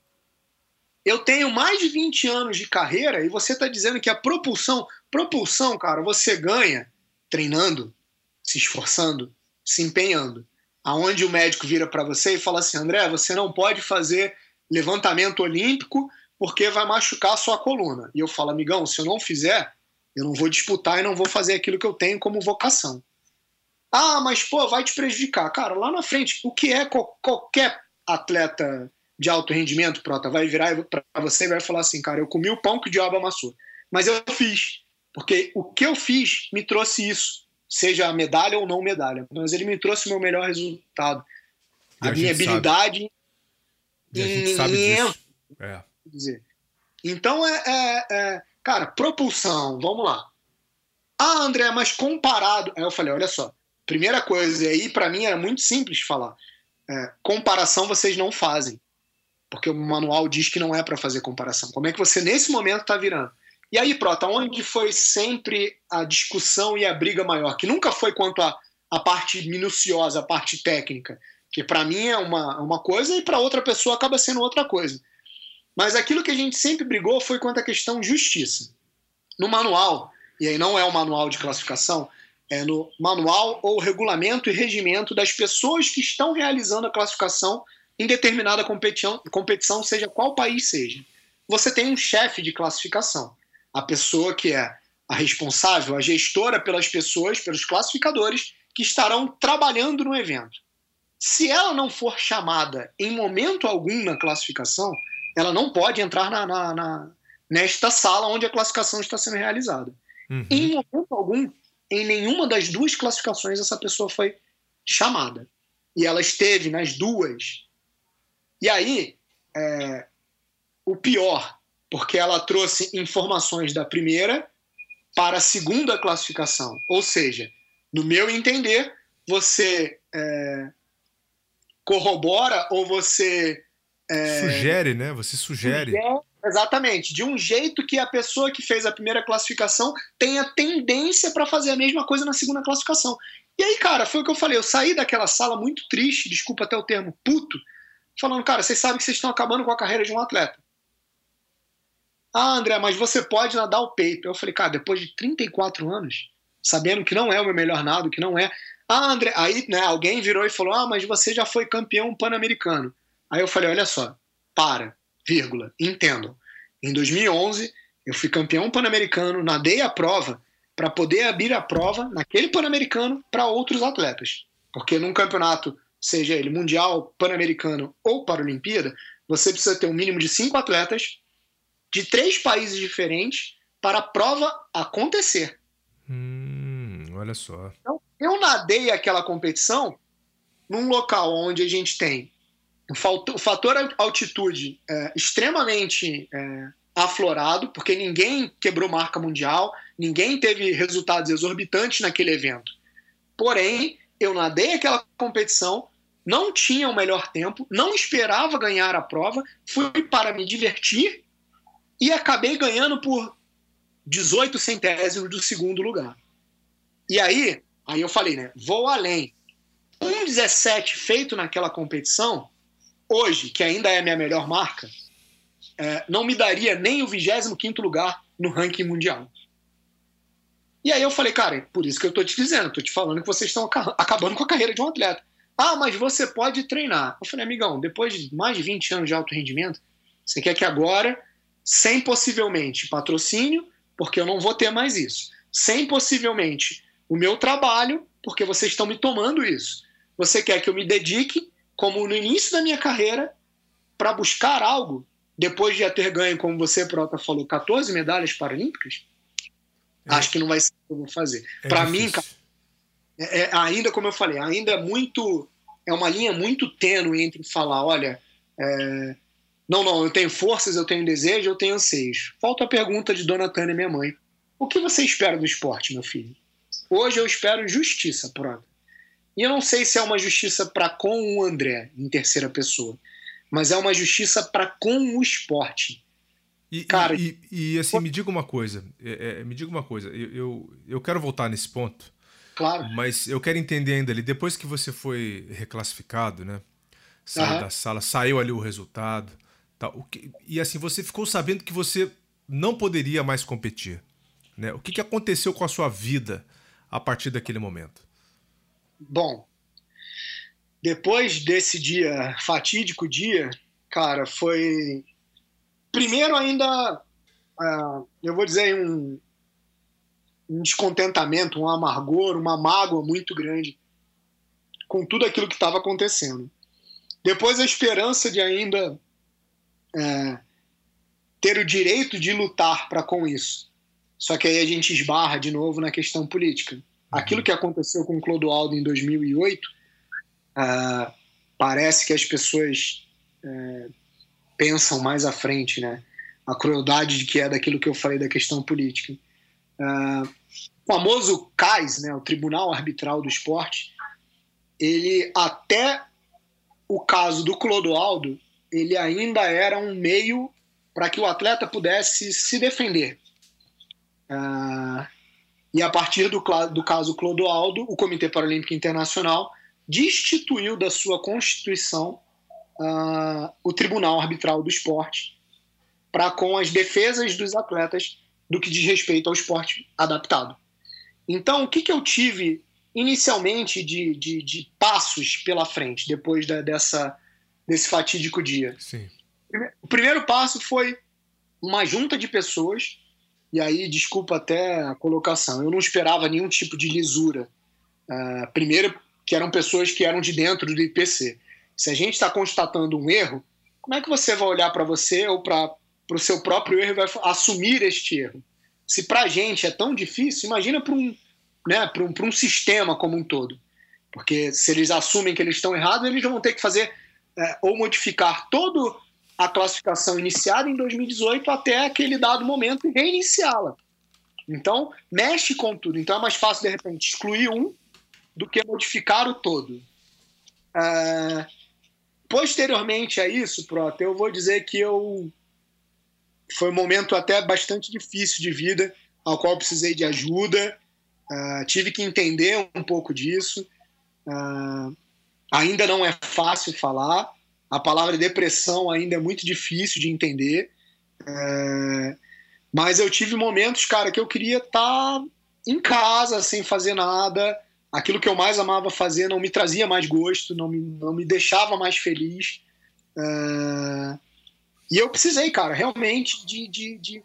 eu tenho mais de 20 anos de carreira e você está dizendo que a propulsão. Propulsão, cara, você ganha treinando, se esforçando, se empenhando aonde o médico vira para você e fala assim, André, você não pode fazer levantamento olímpico porque vai machucar a sua coluna. E eu falo, amigão, se eu não fizer, eu não vou disputar e não vou fazer aquilo que eu tenho como vocação. Ah, mas pô, vai te prejudicar. Cara, lá na frente, o que é qualquer atleta de alto rendimento, Prota, vai virar para você e vai falar assim, cara, eu comi o pão que o diabo amassou. Mas eu fiz, porque o que eu fiz me trouxe isso seja medalha ou não medalha. Mas ele me trouxe o meu melhor resultado. A, a minha habilidade. E a gente sabe disso. É. Dizer. Então é, é, é, Cara, propulsão, vamos lá. Ah, André, mas comparado. Aí eu falei: olha só. Primeira coisa, e aí para mim era muito simples falar. É, comparação vocês não fazem. Porque o manual diz que não é para fazer comparação. Como é que você nesse momento está virando? E aí, Prota, onde foi sempre a discussão e a briga maior? Que nunca foi quanto a, a parte minuciosa, a parte técnica, que para mim é uma, uma coisa e para outra pessoa acaba sendo outra coisa. Mas aquilo que a gente sempre brigou foi quanto à questão justiça. No manual, e aí não é o manual de classificação, é no manual ou regulamento e regimento das pessoas que estão realizando a classificação em determinada competição, competição seja qual país seja. Você tem um chefe de classificação a pessoa que é a responsável, a gestora pelas pessoas, pelos classificadores que estarão trabalhando no evento. Se ela não for chamada em momento algum na classificação, ela não pode entrar na, na, na nesta sala onde a classificação está sendo realizada. Uhum. Em momento algum, em nenhuma das duas classificações, essa pessoa foi chamada. E ela esteve nas duas. E aí, é, o pior porque ela trouxe informações da primeira para a segunda classificação. Ou seja, no meu entender, você é, corrobora ou você. É, sugere, né? Você sugere. sugere. Exatamente, de um jeito que a pessoa que fez a primeira classificação tenha tendência para fazer a mesma coisa na segunda classificação. E aí, cara, foi o que eu falei. Eu saí daquela sala muito triste, desculpa até o termo puto, falando, cara, vocês sabem que vocês estão acabando com a carreira de um atleta. Ah, André, mas você pode nadar o peito. Eu falei, cara, depois de 34 anos, sabendo que não é o meu melhor nado, que não é. Ah, André, aí né, alguém virou e falou: Ah, mas você já foi campeão pan-americano. Aí eu falei: Olha só, para, vírgula, entendam. Em 2011, eu fui campeão pan-americano, nadei a prova para poder abrir a prova naquele pan-americano para outros atletas. Porque num campeonato, seja ele mundial, pan-americano ou para a Olimpíada, você precisa ter um mínimo de cinco atletas de três países diferentes para a prova acontecer. Hum, olha só. Então, eu nadei aquela competição num local onde a gente tem o fator altitude é, extremamente é, aflorado, porque ninguém quebrou marca mundial, ninguém teve resultados exorbitantes naquele evento. Porém, eu nadei aquela competição, não tinha o melhor tempo, não esperava ganhar a prova, fui para me divertir e acabei ganhando por 18 centésimos do segundo lugar. E aí, aí eu falei, né? Vou além. Um 17 feito naquela competição, hoje, que ainda é a minha melhor marca, é, não me daria nem o 25 lugar no ranking mundial. E aí eu falei, cara, é por isso que eu tô te dizendo, tô te falando que vocês estão acabando com a carreira de um atleta. Ah, mas você pode treinar. Eu falei, amigão, depois de mais de 20 anos de alto rendimento, você quer que agora sem possivelmente patrocínio, porque eu não vou ter mais isso, sem possivelmente o meu trabalho, porque vocês estão me tomando isso. Você quer que eu me dedique, como no início da minha carreira, para buscar algo, depois de já ter ganho, como você própria falou, 14 medalhas paralímpicas? É. Acho que não vai ser o que eu vou fazer. É para mim, é, é, ainda como eu falei, ainda é muito. É uma linha muito tênue entre falar, olha, é, não, não, eu tenho forças, eu tenho desejo, eu tenho anseios. Falta a pergunta de Dona Tânia, minha mãe. O que você espera do esporte, meu filho? Hoje eu espero justiça, pronto. E eu não sei se é uma justiça para com o André, em terceira pessoa, mas é uma justiça para com o esporte. E, Cara, e, e, e assim, me diga uma coisa, é, é, me diga uma coisa, eu, eu, eu quero voltar nesse ponto. Claro. Mas eu quero entender ainda ali, depois que você foi reclassificado, né? Saiu uhum. da sala, saiu ali o resultado. Tal. Que, e assim, você ficou sabendo que você não poderia mais competir. Né? O que, que aconteceu com a sua vida a partir daquele momento? Bom, depois desse dia, fatídico dia, cara, foi. Primeiro, ainda. Uh, eu vou dizer um, um descontentamento, um amargor, uma mágoa muito grande com tudo aquilo que estava acontecendo. Depois, a esperança de ainda é, ter o direito de lutar para com isso. Só que aí a gente esbarra de novo na questão política. Uhum. Aquilo que aconteceu com o Clodoaldo em 2008, é, parece que as pessoas é, pensam mais à frente, né? A crueldade de que é daquilo que eu falei da questão política. É, o famoso CAIS, né, o Tribunal Arbitral do Esporte, ele até o caso do Clodoaldo, ele ainda era um meio para que o atleta pudesse se defender. Uh, e a partir do, do caso Clodoaldo, o Comitê Paralímpico Internacional destituiu da sua Constituição uh, o Tribunal Arbitral do Esporte para com as defesas dos atletas do que diz respeito ao esporte adaptado. Então, o que, que eu tive inicialmente de, de, de passos pela frente depois da, dessa nesse fatídico dia. Sim. O primeiro passo foi uma junta de pessoas, e aí, desculpa até a colocação, eu não esperava nenhum tipo de lisura. Uh, primeiro, que eram pessoas que eram de dentro do IPC. Se a gente está constatando um erro, como é que você vai olhar para você ou para o seu próprio erro e vai assumir este erro? Se para a gente é tão difícil, imagina para um, né, um, um sistema como um todo. Porque se eles assumem que eles estão errados, eles vão ter que fazer é, ou modificar todo a classificação iniciada em 2018 até aquele dado momento e reiniciá-la. Então, mexe com tudo. Então, é mais fácil, de repente, excluir um do que modificar o todo. Uh, posteriormente a isso, Prota, eu vou dizer que eu foi um momento até bastante difícil de vida, ao qual precisei de ajuda, uh, tive que entender um pouco disso. Uh, ainda não é fácil falar, a palavra depressão ainda é muito difícil de entender, uh, mas eu tive momentos, cara, que eu queria estar tá em casa, sem fazer nada, aquilo que eu mais amava fazer não me trazia mais gosto, não me, não me deixava mais feliz. Uh, e eu precisei, cara, realmente de, de, de.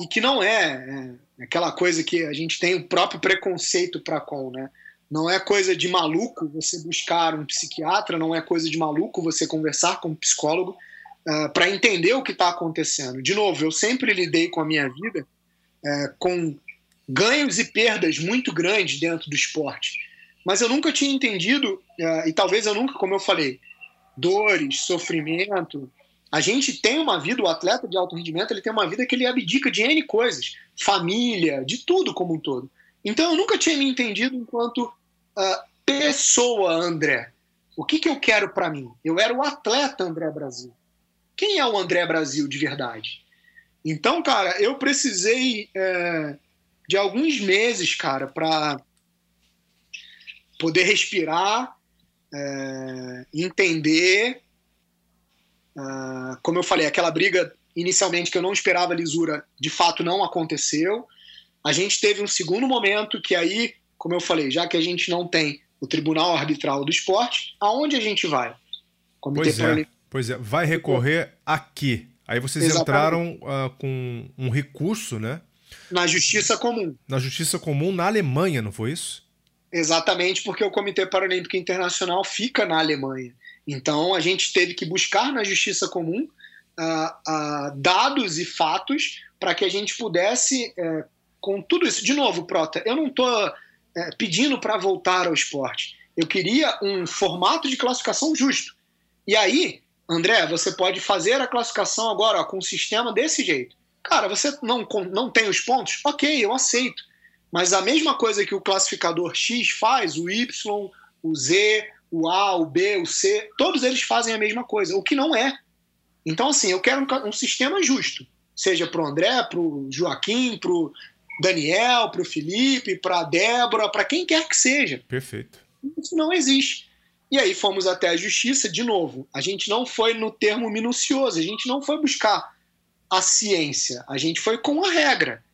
E que não é, é, aquela coisa que a gente tem o próprio preconceito para com, né? Não é coisa de maluco você buscar um psiquiatra, não é coisa de maluco você conversar com um psicólogo uh, ah, para entender o que está acontecendo. De novo, eu sempre lidei com a minha vida uh, com ganhos e perdas muito grandes dentro do esporte. Mas eu nunca tinha entendido, uh, e talvez eu nunca, como eu falei, dores, sofrimento, a gente tem uma vida, o atleta de alto rendimento, ele tem uma vida que ele abdica de N coisas, família, de tudo como um todo. Então eu nunca tinha me entendido enquanto uh, pessoa, André. O que, que eu quero para mim? Eu era o atleta André Brasil. Quem é o André Brasil de verdade? Então, cara, eu precisei é, de alguns meses, cara, para poder respirar, é, entender Uh, como eu falei, aquela briga inicialmente que eu não esperava lisura, de fato não aconteceu. A gente teve um segundo momento que aí, como eu falei, já que a gente não tem o Tribunal Arbitral do Esporte, aonde a gente vai? Comitê pois é, pois é, vai recorrer aqui. Aí vocês Exatamente. entraram uh, com um recurso, né? Na Justiça Comum. Na Justiça Comum na Alemanha, não foi isso? Exatamente, porque o Comitê Paralímpico Internacional fica na Alemanha. Então, a gente teve que buscar na justiça comum uh, uh, dados e fatos para que a gente pudesse, uh, com tudo isso. De novo, Prota, eu não estou é, pedindo para voltar ao esporte. Eu queria um formato de classificação justo. E aí, André, você pode fazer a classificação agora ó, com um sistema desse jeito. Cara, você não, não tem os pontos? Ok, eu aceito. Mas a mesma coisa que o classificador X faz, o Y, o Z, o A, o B, o C, todos eles fazem a mesma coisa, o que não é. Então, assim, eu quero um, um sistema justo, seja para o André, para o Joaquim, para o Daniel, para o Felipe, para a Débora, para quem quer que seja. Perfeito. Isso não existe. E aí fomos até a justiça, de novo. A gente não foi no termo minucioso, a gente não foi buscar a ciência, a gente foi com a regra.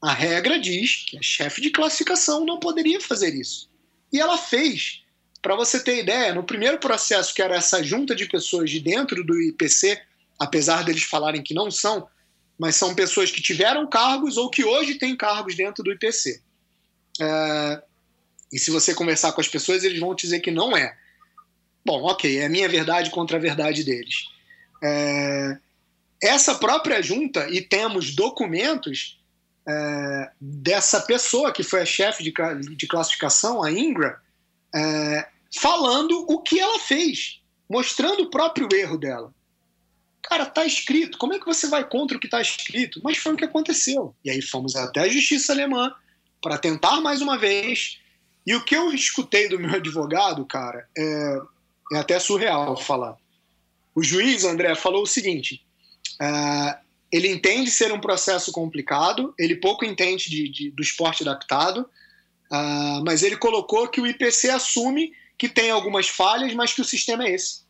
A regra diz que a chefe de classificação não poderia fazer isso. E ela fez. Para você ter ideia, no primeiro processo, que era essa junta de pessoas de dentro do IPC, apesar deles falarem que não são, mas são pessoas que tiveram cargos ou que hoje têm cargos dentro do IPC. É, e se você conversar com as pessoas, eles vão dizer que não é. Bom, ok, é a minha verdade contra a verdade deles. É, essa própria junta, e temos documentos é, dessa pessoa que foi a chefe de, de classificação, a Ingra, é, falando o que ela fez, mostrando o próprio erro dela. Cara, tá escrito. Como é que você vai contra o que tá escrito? Mas foi o que aconteceu. E aí fomos até a justiça alemã para tentar mais uma vez. E o que eu escutei do meu advogado, cara, é, é até surreal falar. O juiz, André, falou o seguinte: é, ele entende ser um processo complicado, ele pouco entende de, de, do esporte adaptado, uh, mas ele colocou que o IPC assume que tem algumas falhas, mas que o sistema é esse.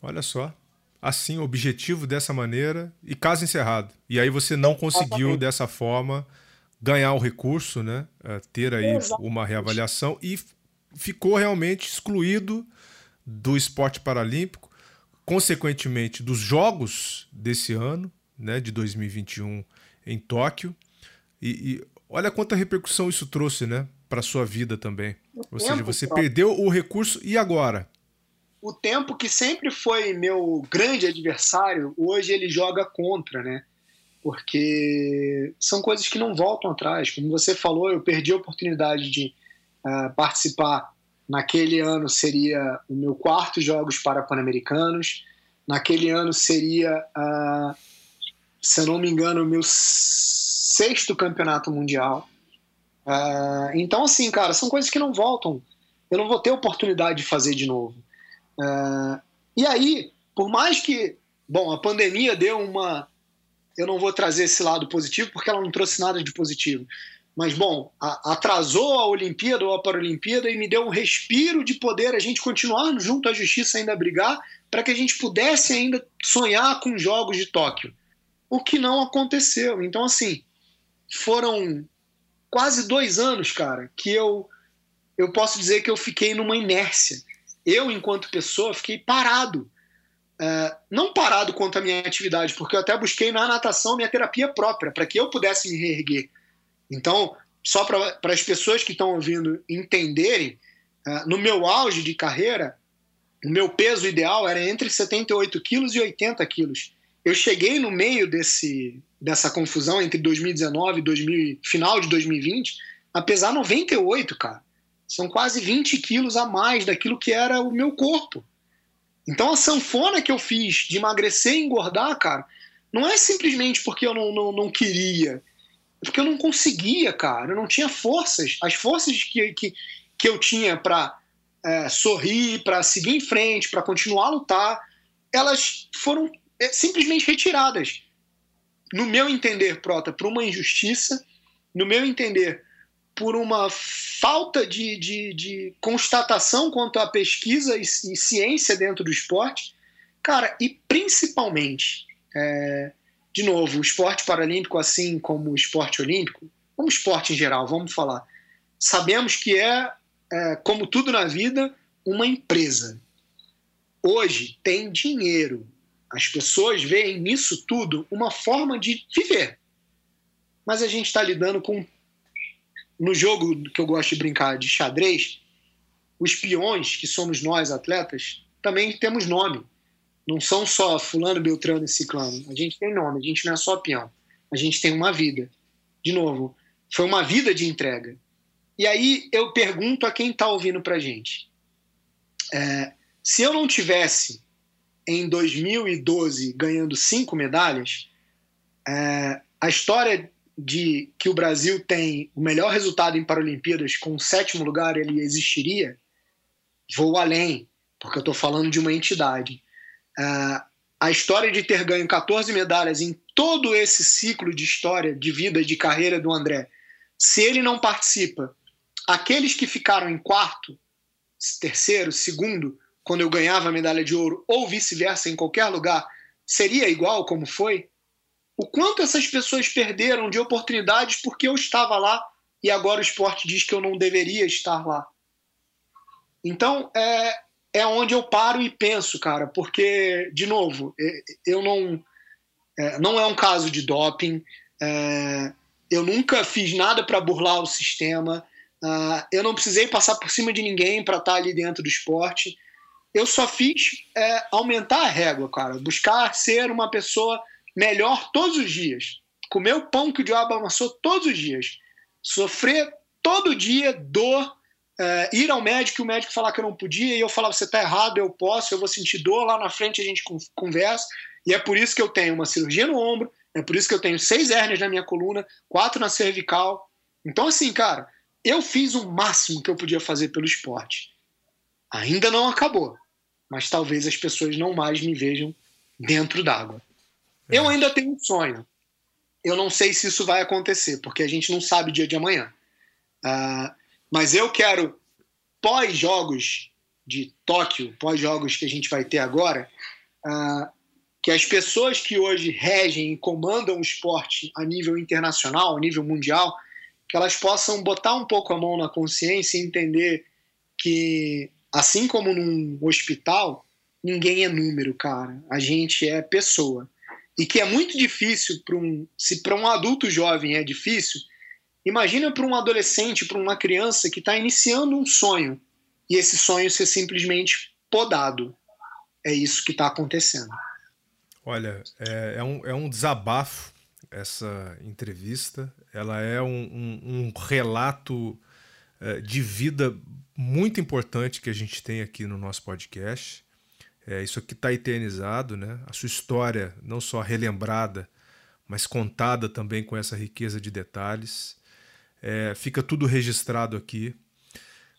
Olha só. Assim, objetivo dessa maneira e caso encerrado. E aí você não conseguiu dessa forma ganhar o recurso, né? É, ter aí uma reavaliação e ficou realmente excluído do esporte paralímpico, consequentemente dos jogos desse ano, né, de 2021 em Tóquio. E, e olha quanta repercussão isso trouxe, né? para sua vida também. Ou seja, você perdeu o recurso e agora? O tempo que sempre foi meu grande adversário, hoje ele joga contra, né? Porque são coisas que não voltam atrás. Como você falou, eu perdi a oportunidade de uh, participar naquele ano seria o meu quarto Jogos para Pan-Americanos. Naquele ano seria, uh, se eu não me engano, o meu sexto campeonato mundial. Uh, então, assim, cara, são coisas que não voltam. Eu não vou ter oportunidade de fazer de novo. Uh, e aí, por mais que, bom, a pandemia deu uma. Eu não vou trazer esse lado positivo porque ela não trouxe nada de positivo. Mas, bom, a, atrasou a Olimpíada ou a Paralimpíada e me deu um respiro de poder a gente continuar junto à justiça ainda brigar para que a gente pudesse ainda sonhar com os Jogos de Tóquio. O que não aconteceu. Então, assim, foram quase dois anos, cara, que eu, eu posso dizer que eu fiquei numa inércia. Eu, enquanto pessoa, fiquei parado. Uh, não parado quanto à minha atividade, porque eu até busquei na natação minha terapia própria, para que eu pudesse me reerguer. Então, só para as pessoas que estão ouvindo entenderem, uh, no meu auge de carreira, o meu peso ideal era entre 78 quilos e 80 quilos. Eu cheguei no meio desse, dessa confusão entre 2019 e 2000, final de 2020 a pesar 98, cara. São quase 20 quilos a mais daquilo que era o meu corpo. Então a sanfona que eu fiz de emagrecer e engordar, cara, não é simplesmente porque eu não, não, não queria porque eu não conseguia, cara. Eu não tinha forças. As forças que, que, que eu tinha para é, sorrir, para seguir em frente, para continuar a lutar, elas foram é, simplesmente retiradas. No meu entender, Prota, por uma injustiça, no meu entender, por uma falta de, de, de constatação quanto à pesquisa e, e, ciência dentro do esporte, cara, e principalmente. É, de novo, o esporte paralímpico, assim como o esporte olímpico, como o esporte em geral, vamos falar, sabemos que é, é como tudo na vida, uma empresa. Hoje tem dinheiro. As pessoas veem nisso tudo uma forma de viver. Mas a gente está lidando com. No jogo que eu gosto de brincar de xadrez, os peões, que somos nós atletas, também temos nome. Não são só fulano, beltrano e ciclano. A gente tem nome, a gente não é só peão. A gente tem uma vida. De novo, foi uma vida de entrega. E aí eu pergunto a quem está ouvindo para gente. É, se eu não tivesse em 2012 ganhando cinco medalhas, é, a história de que o Brasil tem o melhor resultado em Paralimpíadas com o sétimo lugar ele existiria, vou além, porque eu estou falando de uma entidade. Uh, a história de ter ganho 14 medalhas em todo esse ciclo de história, de vida, de carreira do André, se ele não participa, aqueles que ficaram em quarto, terceiro, segundo, quando eu ganhava a medalha de ouro, ou vice-versa, em qualquer lugar, seria igual como foi? O quanto essas pessoas perderam de oportunidades porque eu estava lá e agora o esporte diz que eu não deveria estar lá. Então, é, é onde eu paro e penso, cara, porque, de novo, eu não. É, não é um caso de doping, é, eu nunca fiz nada para burlar o sistema, uh, eu não precisei passar por cima de ninguém para estar tá ali dentro do esporte. Eu só fiz é, aumentar a régua, cara, buscar ser uma pessoa melhor todos os dias, comer o pão que o diabo amassou todos os dias, sofrer todo dia dor é, ir ao médico e o médico falar que eu não podia e eu falar você está errado, eu posso, eu vou sentir dor, lá na frente a gente conversa. E é por isso que eu tenho uma cirurgia no ombro, é por isso que eu tenho seis hérnias na minha coluna, quatro na cervical. Então, assim, cara, eu fiz o máximo que eu podia fazer pelo esporte. Ainda não acabou, mas talvez as pessoas não mais me vejam dentro d'água. É. Eu ainda tenho um sonho. Eu não sei se isso vai acontecer, porque a gente não sabe dia de amanhã. Uh, mas eu quero, pós-jogos de Tóquio, pós-jogos que a gente vai ter agora, uh, que as pessoas que hoje regem e comandam o esporte a nível internacional, a nível mundial, que elas possam botar um pouco a mão na consciência e entender que, assim como num hospital, ninguém é número, cara. A gente é pessoa. E que é muito difícil para um. Se para um adulto jovem é difícil, Imagina para um adolescente, para uma criança que está iniciando um sonho e esse sonho ser simplesmente podado. É isso que está acontecendo. Olha, é, é, um, é um desabafo essa entrevista. Ela é um, um, um relato é, de vida muito importante que a gente tem aqui no nosso podcast. É, isso aqui está eternizado, né? A sua história não só relembrada, mas contada também com essa riqueza de detalhes. É, fica tudo registrado aqui.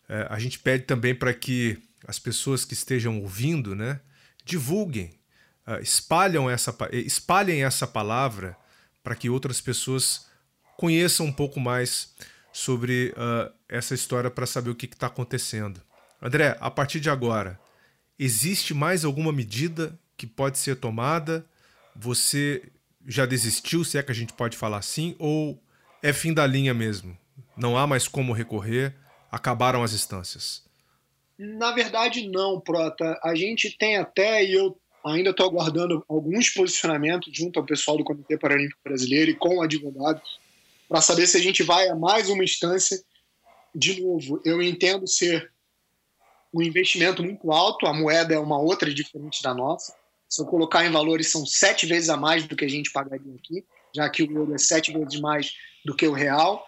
É, a gente pede também para que as pessoas que estejam ouvindo, né, divulguem, uh, espalham essa, espalhem essa palavra para que outras pessoas conheçam um pouco mais sobre uh, essa história para saber o que está acontecendo. André, a partir de agora, existe mais alguma medida que pode ser tomada? Você já desistiu, se é que a gente pode falar assim, ou é fim da linha mesmo? Não há mais como recorrer, acabaram as instâncias? Na verdade, não, Prota. A gente tem até, e eu ainda estou aguardando alguns posicionamentos junto ao pessoal do Comitê Paralímpico Brasileiro e com o advogado, para saber se a gente vai a mais uma instância. De novo, eu entendo ser um investimento muito alto, a moeda é uma outra diferente da nossa. Se eu colocar em valores, são sete vezes a mais do que a gente pagaria aqui, já que o euro é sete vezes mais do que o real.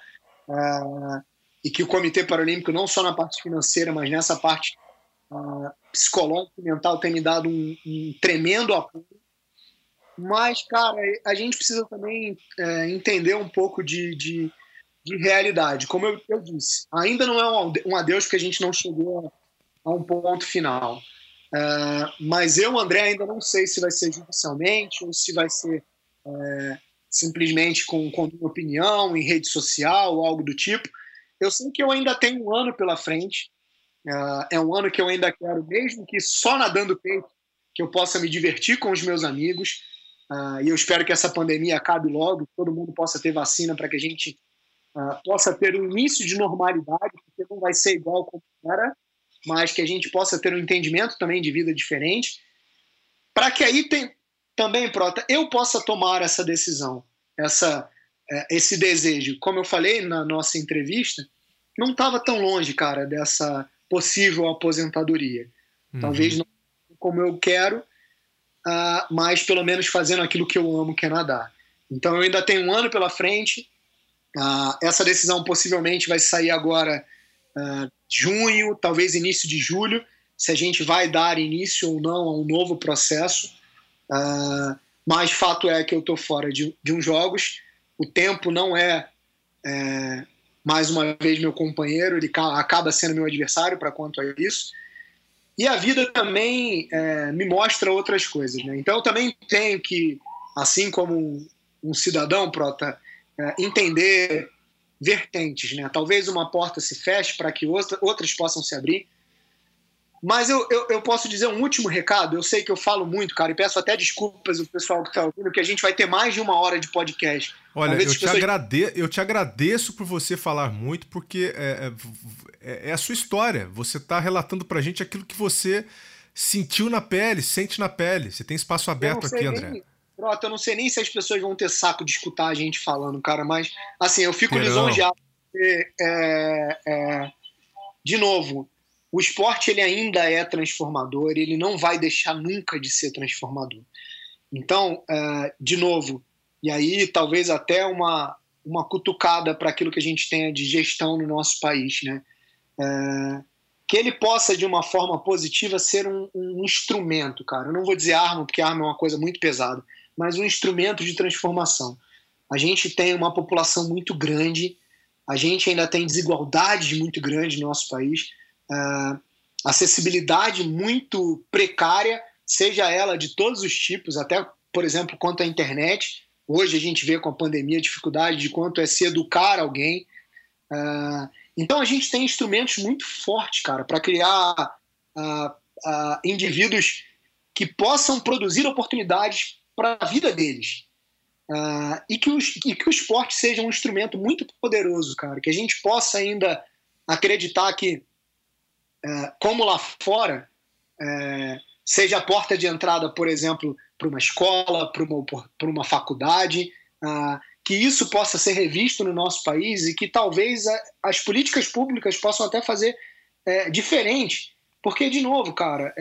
Uh, e que o Comitê Paralímpico, não só na parte financeira, mas nessa parte uh, psicológica e mental, tem me dado um, um, tremendo apoio. Mas, cara, a gente precisa também é, entender um pouco de, de, de realidade. Como eu, eu, disse, ainda não é um adeus porque a gente não chegou a um ponto final. Uh, mas eu, André, ainda não sei se vai ser judicialmente ou se vai ser uh, simplesmente com, com opinião em rede social ou algo do tipo. Eu sei que eu ainda tenho um ano pela frente. Uh, é um ano que eu ainda quero, mesmo que só nadando peito, que eu possa me divertir com os meus amigos. e eu espero que essa pandemia acabe logo, todo mundo possa ter vacina para que a gente possa ter um início de normalidade, porque não vai ser igual como era mas que a gente possa ter um entendimento também de vida diferente, para que aí tem, também, Prota, eu possa tomar essa decisão, essa, é, esse desejo. Como eu falei na nossa entrevista, não estava tão longe, cara, dessa possível aposentadoria. Uhum. Talvez não como eu quero, uh, mas pelo menos fazendo aquilo que eu amo, que é nadar. Então eu ainda tenho um ano pela frente. Uh, essa decisão possivelmente vai sair agora uh, junho, talvez início de julho, se a gente vai dar início ou não a um novo processo. Uh, mas fato é que eu estou fora de, de uns jogos. O tempo não é, é, mais uma vez meu companheiro, ele acaba sendo meu adversário para quanto a isso. E a vida também é, me mostra outras coisas. Né? Então eu também tenho que, assim como um, um cidadão, Prota, é, entender vertentes, né? Talvez uma porta se feche para que outra, outras possam se abrir. Mas eu, eu, eu, posso dizer um último recado. Eu sei que eu falo muito, cara, e peço até desculpas ao pessoal que está ouvindo, que a gente vai ter mais de uma hora de podcast. Olha, eu te, pessoas... agrade... eu te agradeço por você falar muito, porque é, é, é, é a sua história. Você está relatando para a gente aquilo que você sentiu na pele, sente na pele. Você tem espaço aberto aqui, André. Nem Prota, eu não sei nem se as pessoas vão ter saco de escutar a gente falando, cara, mas assim, eu fico lisonjeado. É, é, de novo, o esporte ele ainda é transformador, ele não vai deixar nunca de ser transformador. Então, é, de novo, e aí talvez até uma, uma cutucada para aquilo que a gente tenha de gestão no nosso país, né? É, que ele possa, de uma forma positiva, ser um, um, instrumento, cara. Eu não vou dizer arma, porque arma é uma coisa muito pesada, mas um instrumento de transformação. A gente tem uma população muito grande, a gente ainda tem desigualdades muito grandes no nosso país, uh, acessibilidade muito precária, seja ela de todos os tipos, até, por exemplo, quanto à internet. Hoje a gente vê com a pandemia a dificuldade de quanto é se educar alguém. Uh, então a gente tem instrumentos muito fortes, cara, para criar uh, indivíduos que possam produzir oportunidades para a vida deles. Uh, e, que os, e que o esporte seja um instrumento muito poderoso, cara. Que a gente possa ainda acreditar que, uh, como lá fora, uh, seja a porta de entrada, por exemplo, para uma escola, para uma, uma faculdade, que isso possa ser revisto no nosso país e que talvez a, as políticas públicas possam até fazer é, diferente. Porque, de novo, cara,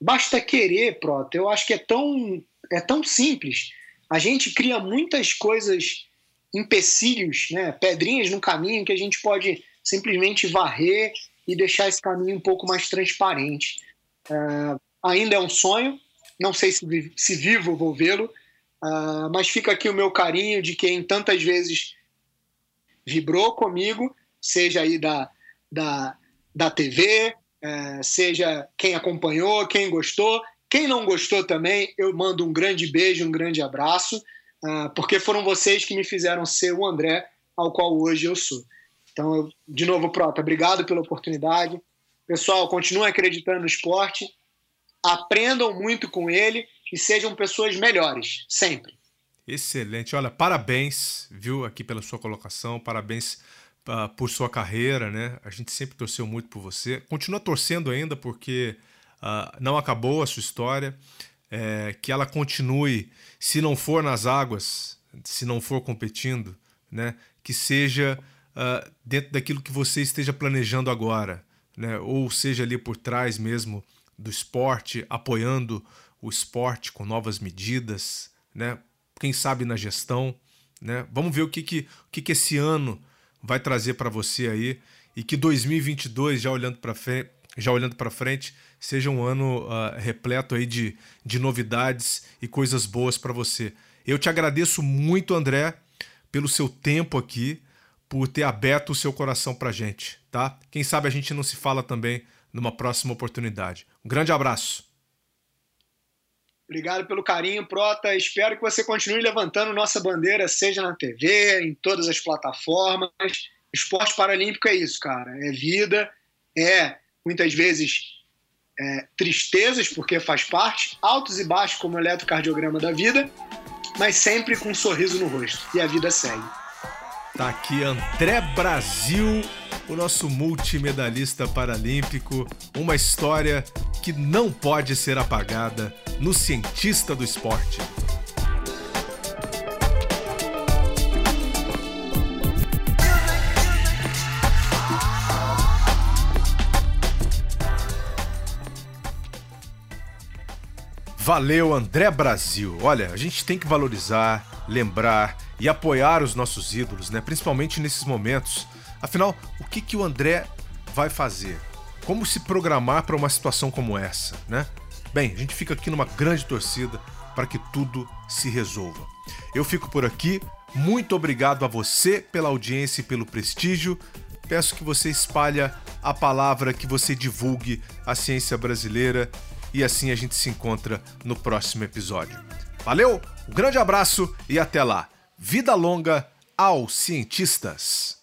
basta querer, Prota. Eu acho que é tão é tão simples. A gente cria muitas coisas, empecilhos, né, pedrinhas no caminho que a gente pode simplesmente varrer e deixar esse caminho um pouco mais transparente. Uh, ainda é um sonho, não sei se, se vivo vou vê-lo, uh, mas fica aqui o meu carinho de quem tantas vezes vibrou comigo, seja aí da, da, da TV, eh, seja quem acompanhou, quem gostou, quem não gostou também, eu mando um grande beijo, um grande abraço, uh, porque foram vocês que me fizeram ser o André ao qual hoje eu sou. Então, eu, de novo, Prota, obrigado pela oportunidade. Pessoal, continuem acreditando no esporte, aprendam muito com ele e sejam pessoas melhores, sempre. Excelente. Olha, parabéns, viu, aqui pela sua colocação, parabéns uh, por sua carreira, né? A gente sempre torceu muito por você. Continua torcendo ainda, porque uh, não acabou a sua história. É, que ela continue, se não for nas águas, se não for competindo, né? Que seja uh, dentro daquilo que você esteja planejando agora, né? Ou seja ali por trás mesmo do esporte, apoiando o esporte com novas medidas, né? Quem sabe na gestão, né? Vamos ver o que que, o que, que esse ano vai trazer para você aí e que 2022 já olhando para frente, já olhando para frente, seja um ano uh, repleto aí de, de novidades e coisas boas para você. Eu te agradeço muito, André, pelo seu tempo aqui, por ter aberto o seu coração para gente, tá? Quem sabe a gente não se fala também numa próxima oportunidade. Um grande abraço. Obrigado pelo carinho, Prota. Espero que você continue levantando nossa bandeira, seja na TV, em todas as plataformas. Esporte paralímpico é isso, cara. É vida, é muitas vezes é, tristezas, porque faz parte, altos e baixos, como o eletrocardiograma da vida, mas sempre com um sorriso no rosto. E a vida segue. Tá aqui André Brasil, o nosso multimedalista paralímpico, uma história que não pode ser apagada no Cientista do Esporte. Valeu, André Brasil. Olha, a gente tem que valorizar, lembrar e apoiar os nossos ídolos, né? Principalmente nesses momentos. Afinal, o que, que o André vai fazer? Como se programar para uma situação como essa, né? Bem, a gente fica aqui numa grande torcida para que tudo se resolva. Eu fico por aqui. Muito obrigado a você pela audiência e pelo prestígio. Peço que você espalhe a palavra, que você divulgue a ciência brasileira e assim a gente se encontra no próximo episódio. Valeu, um grande abraço e até lá. Vida longa aos cientistas!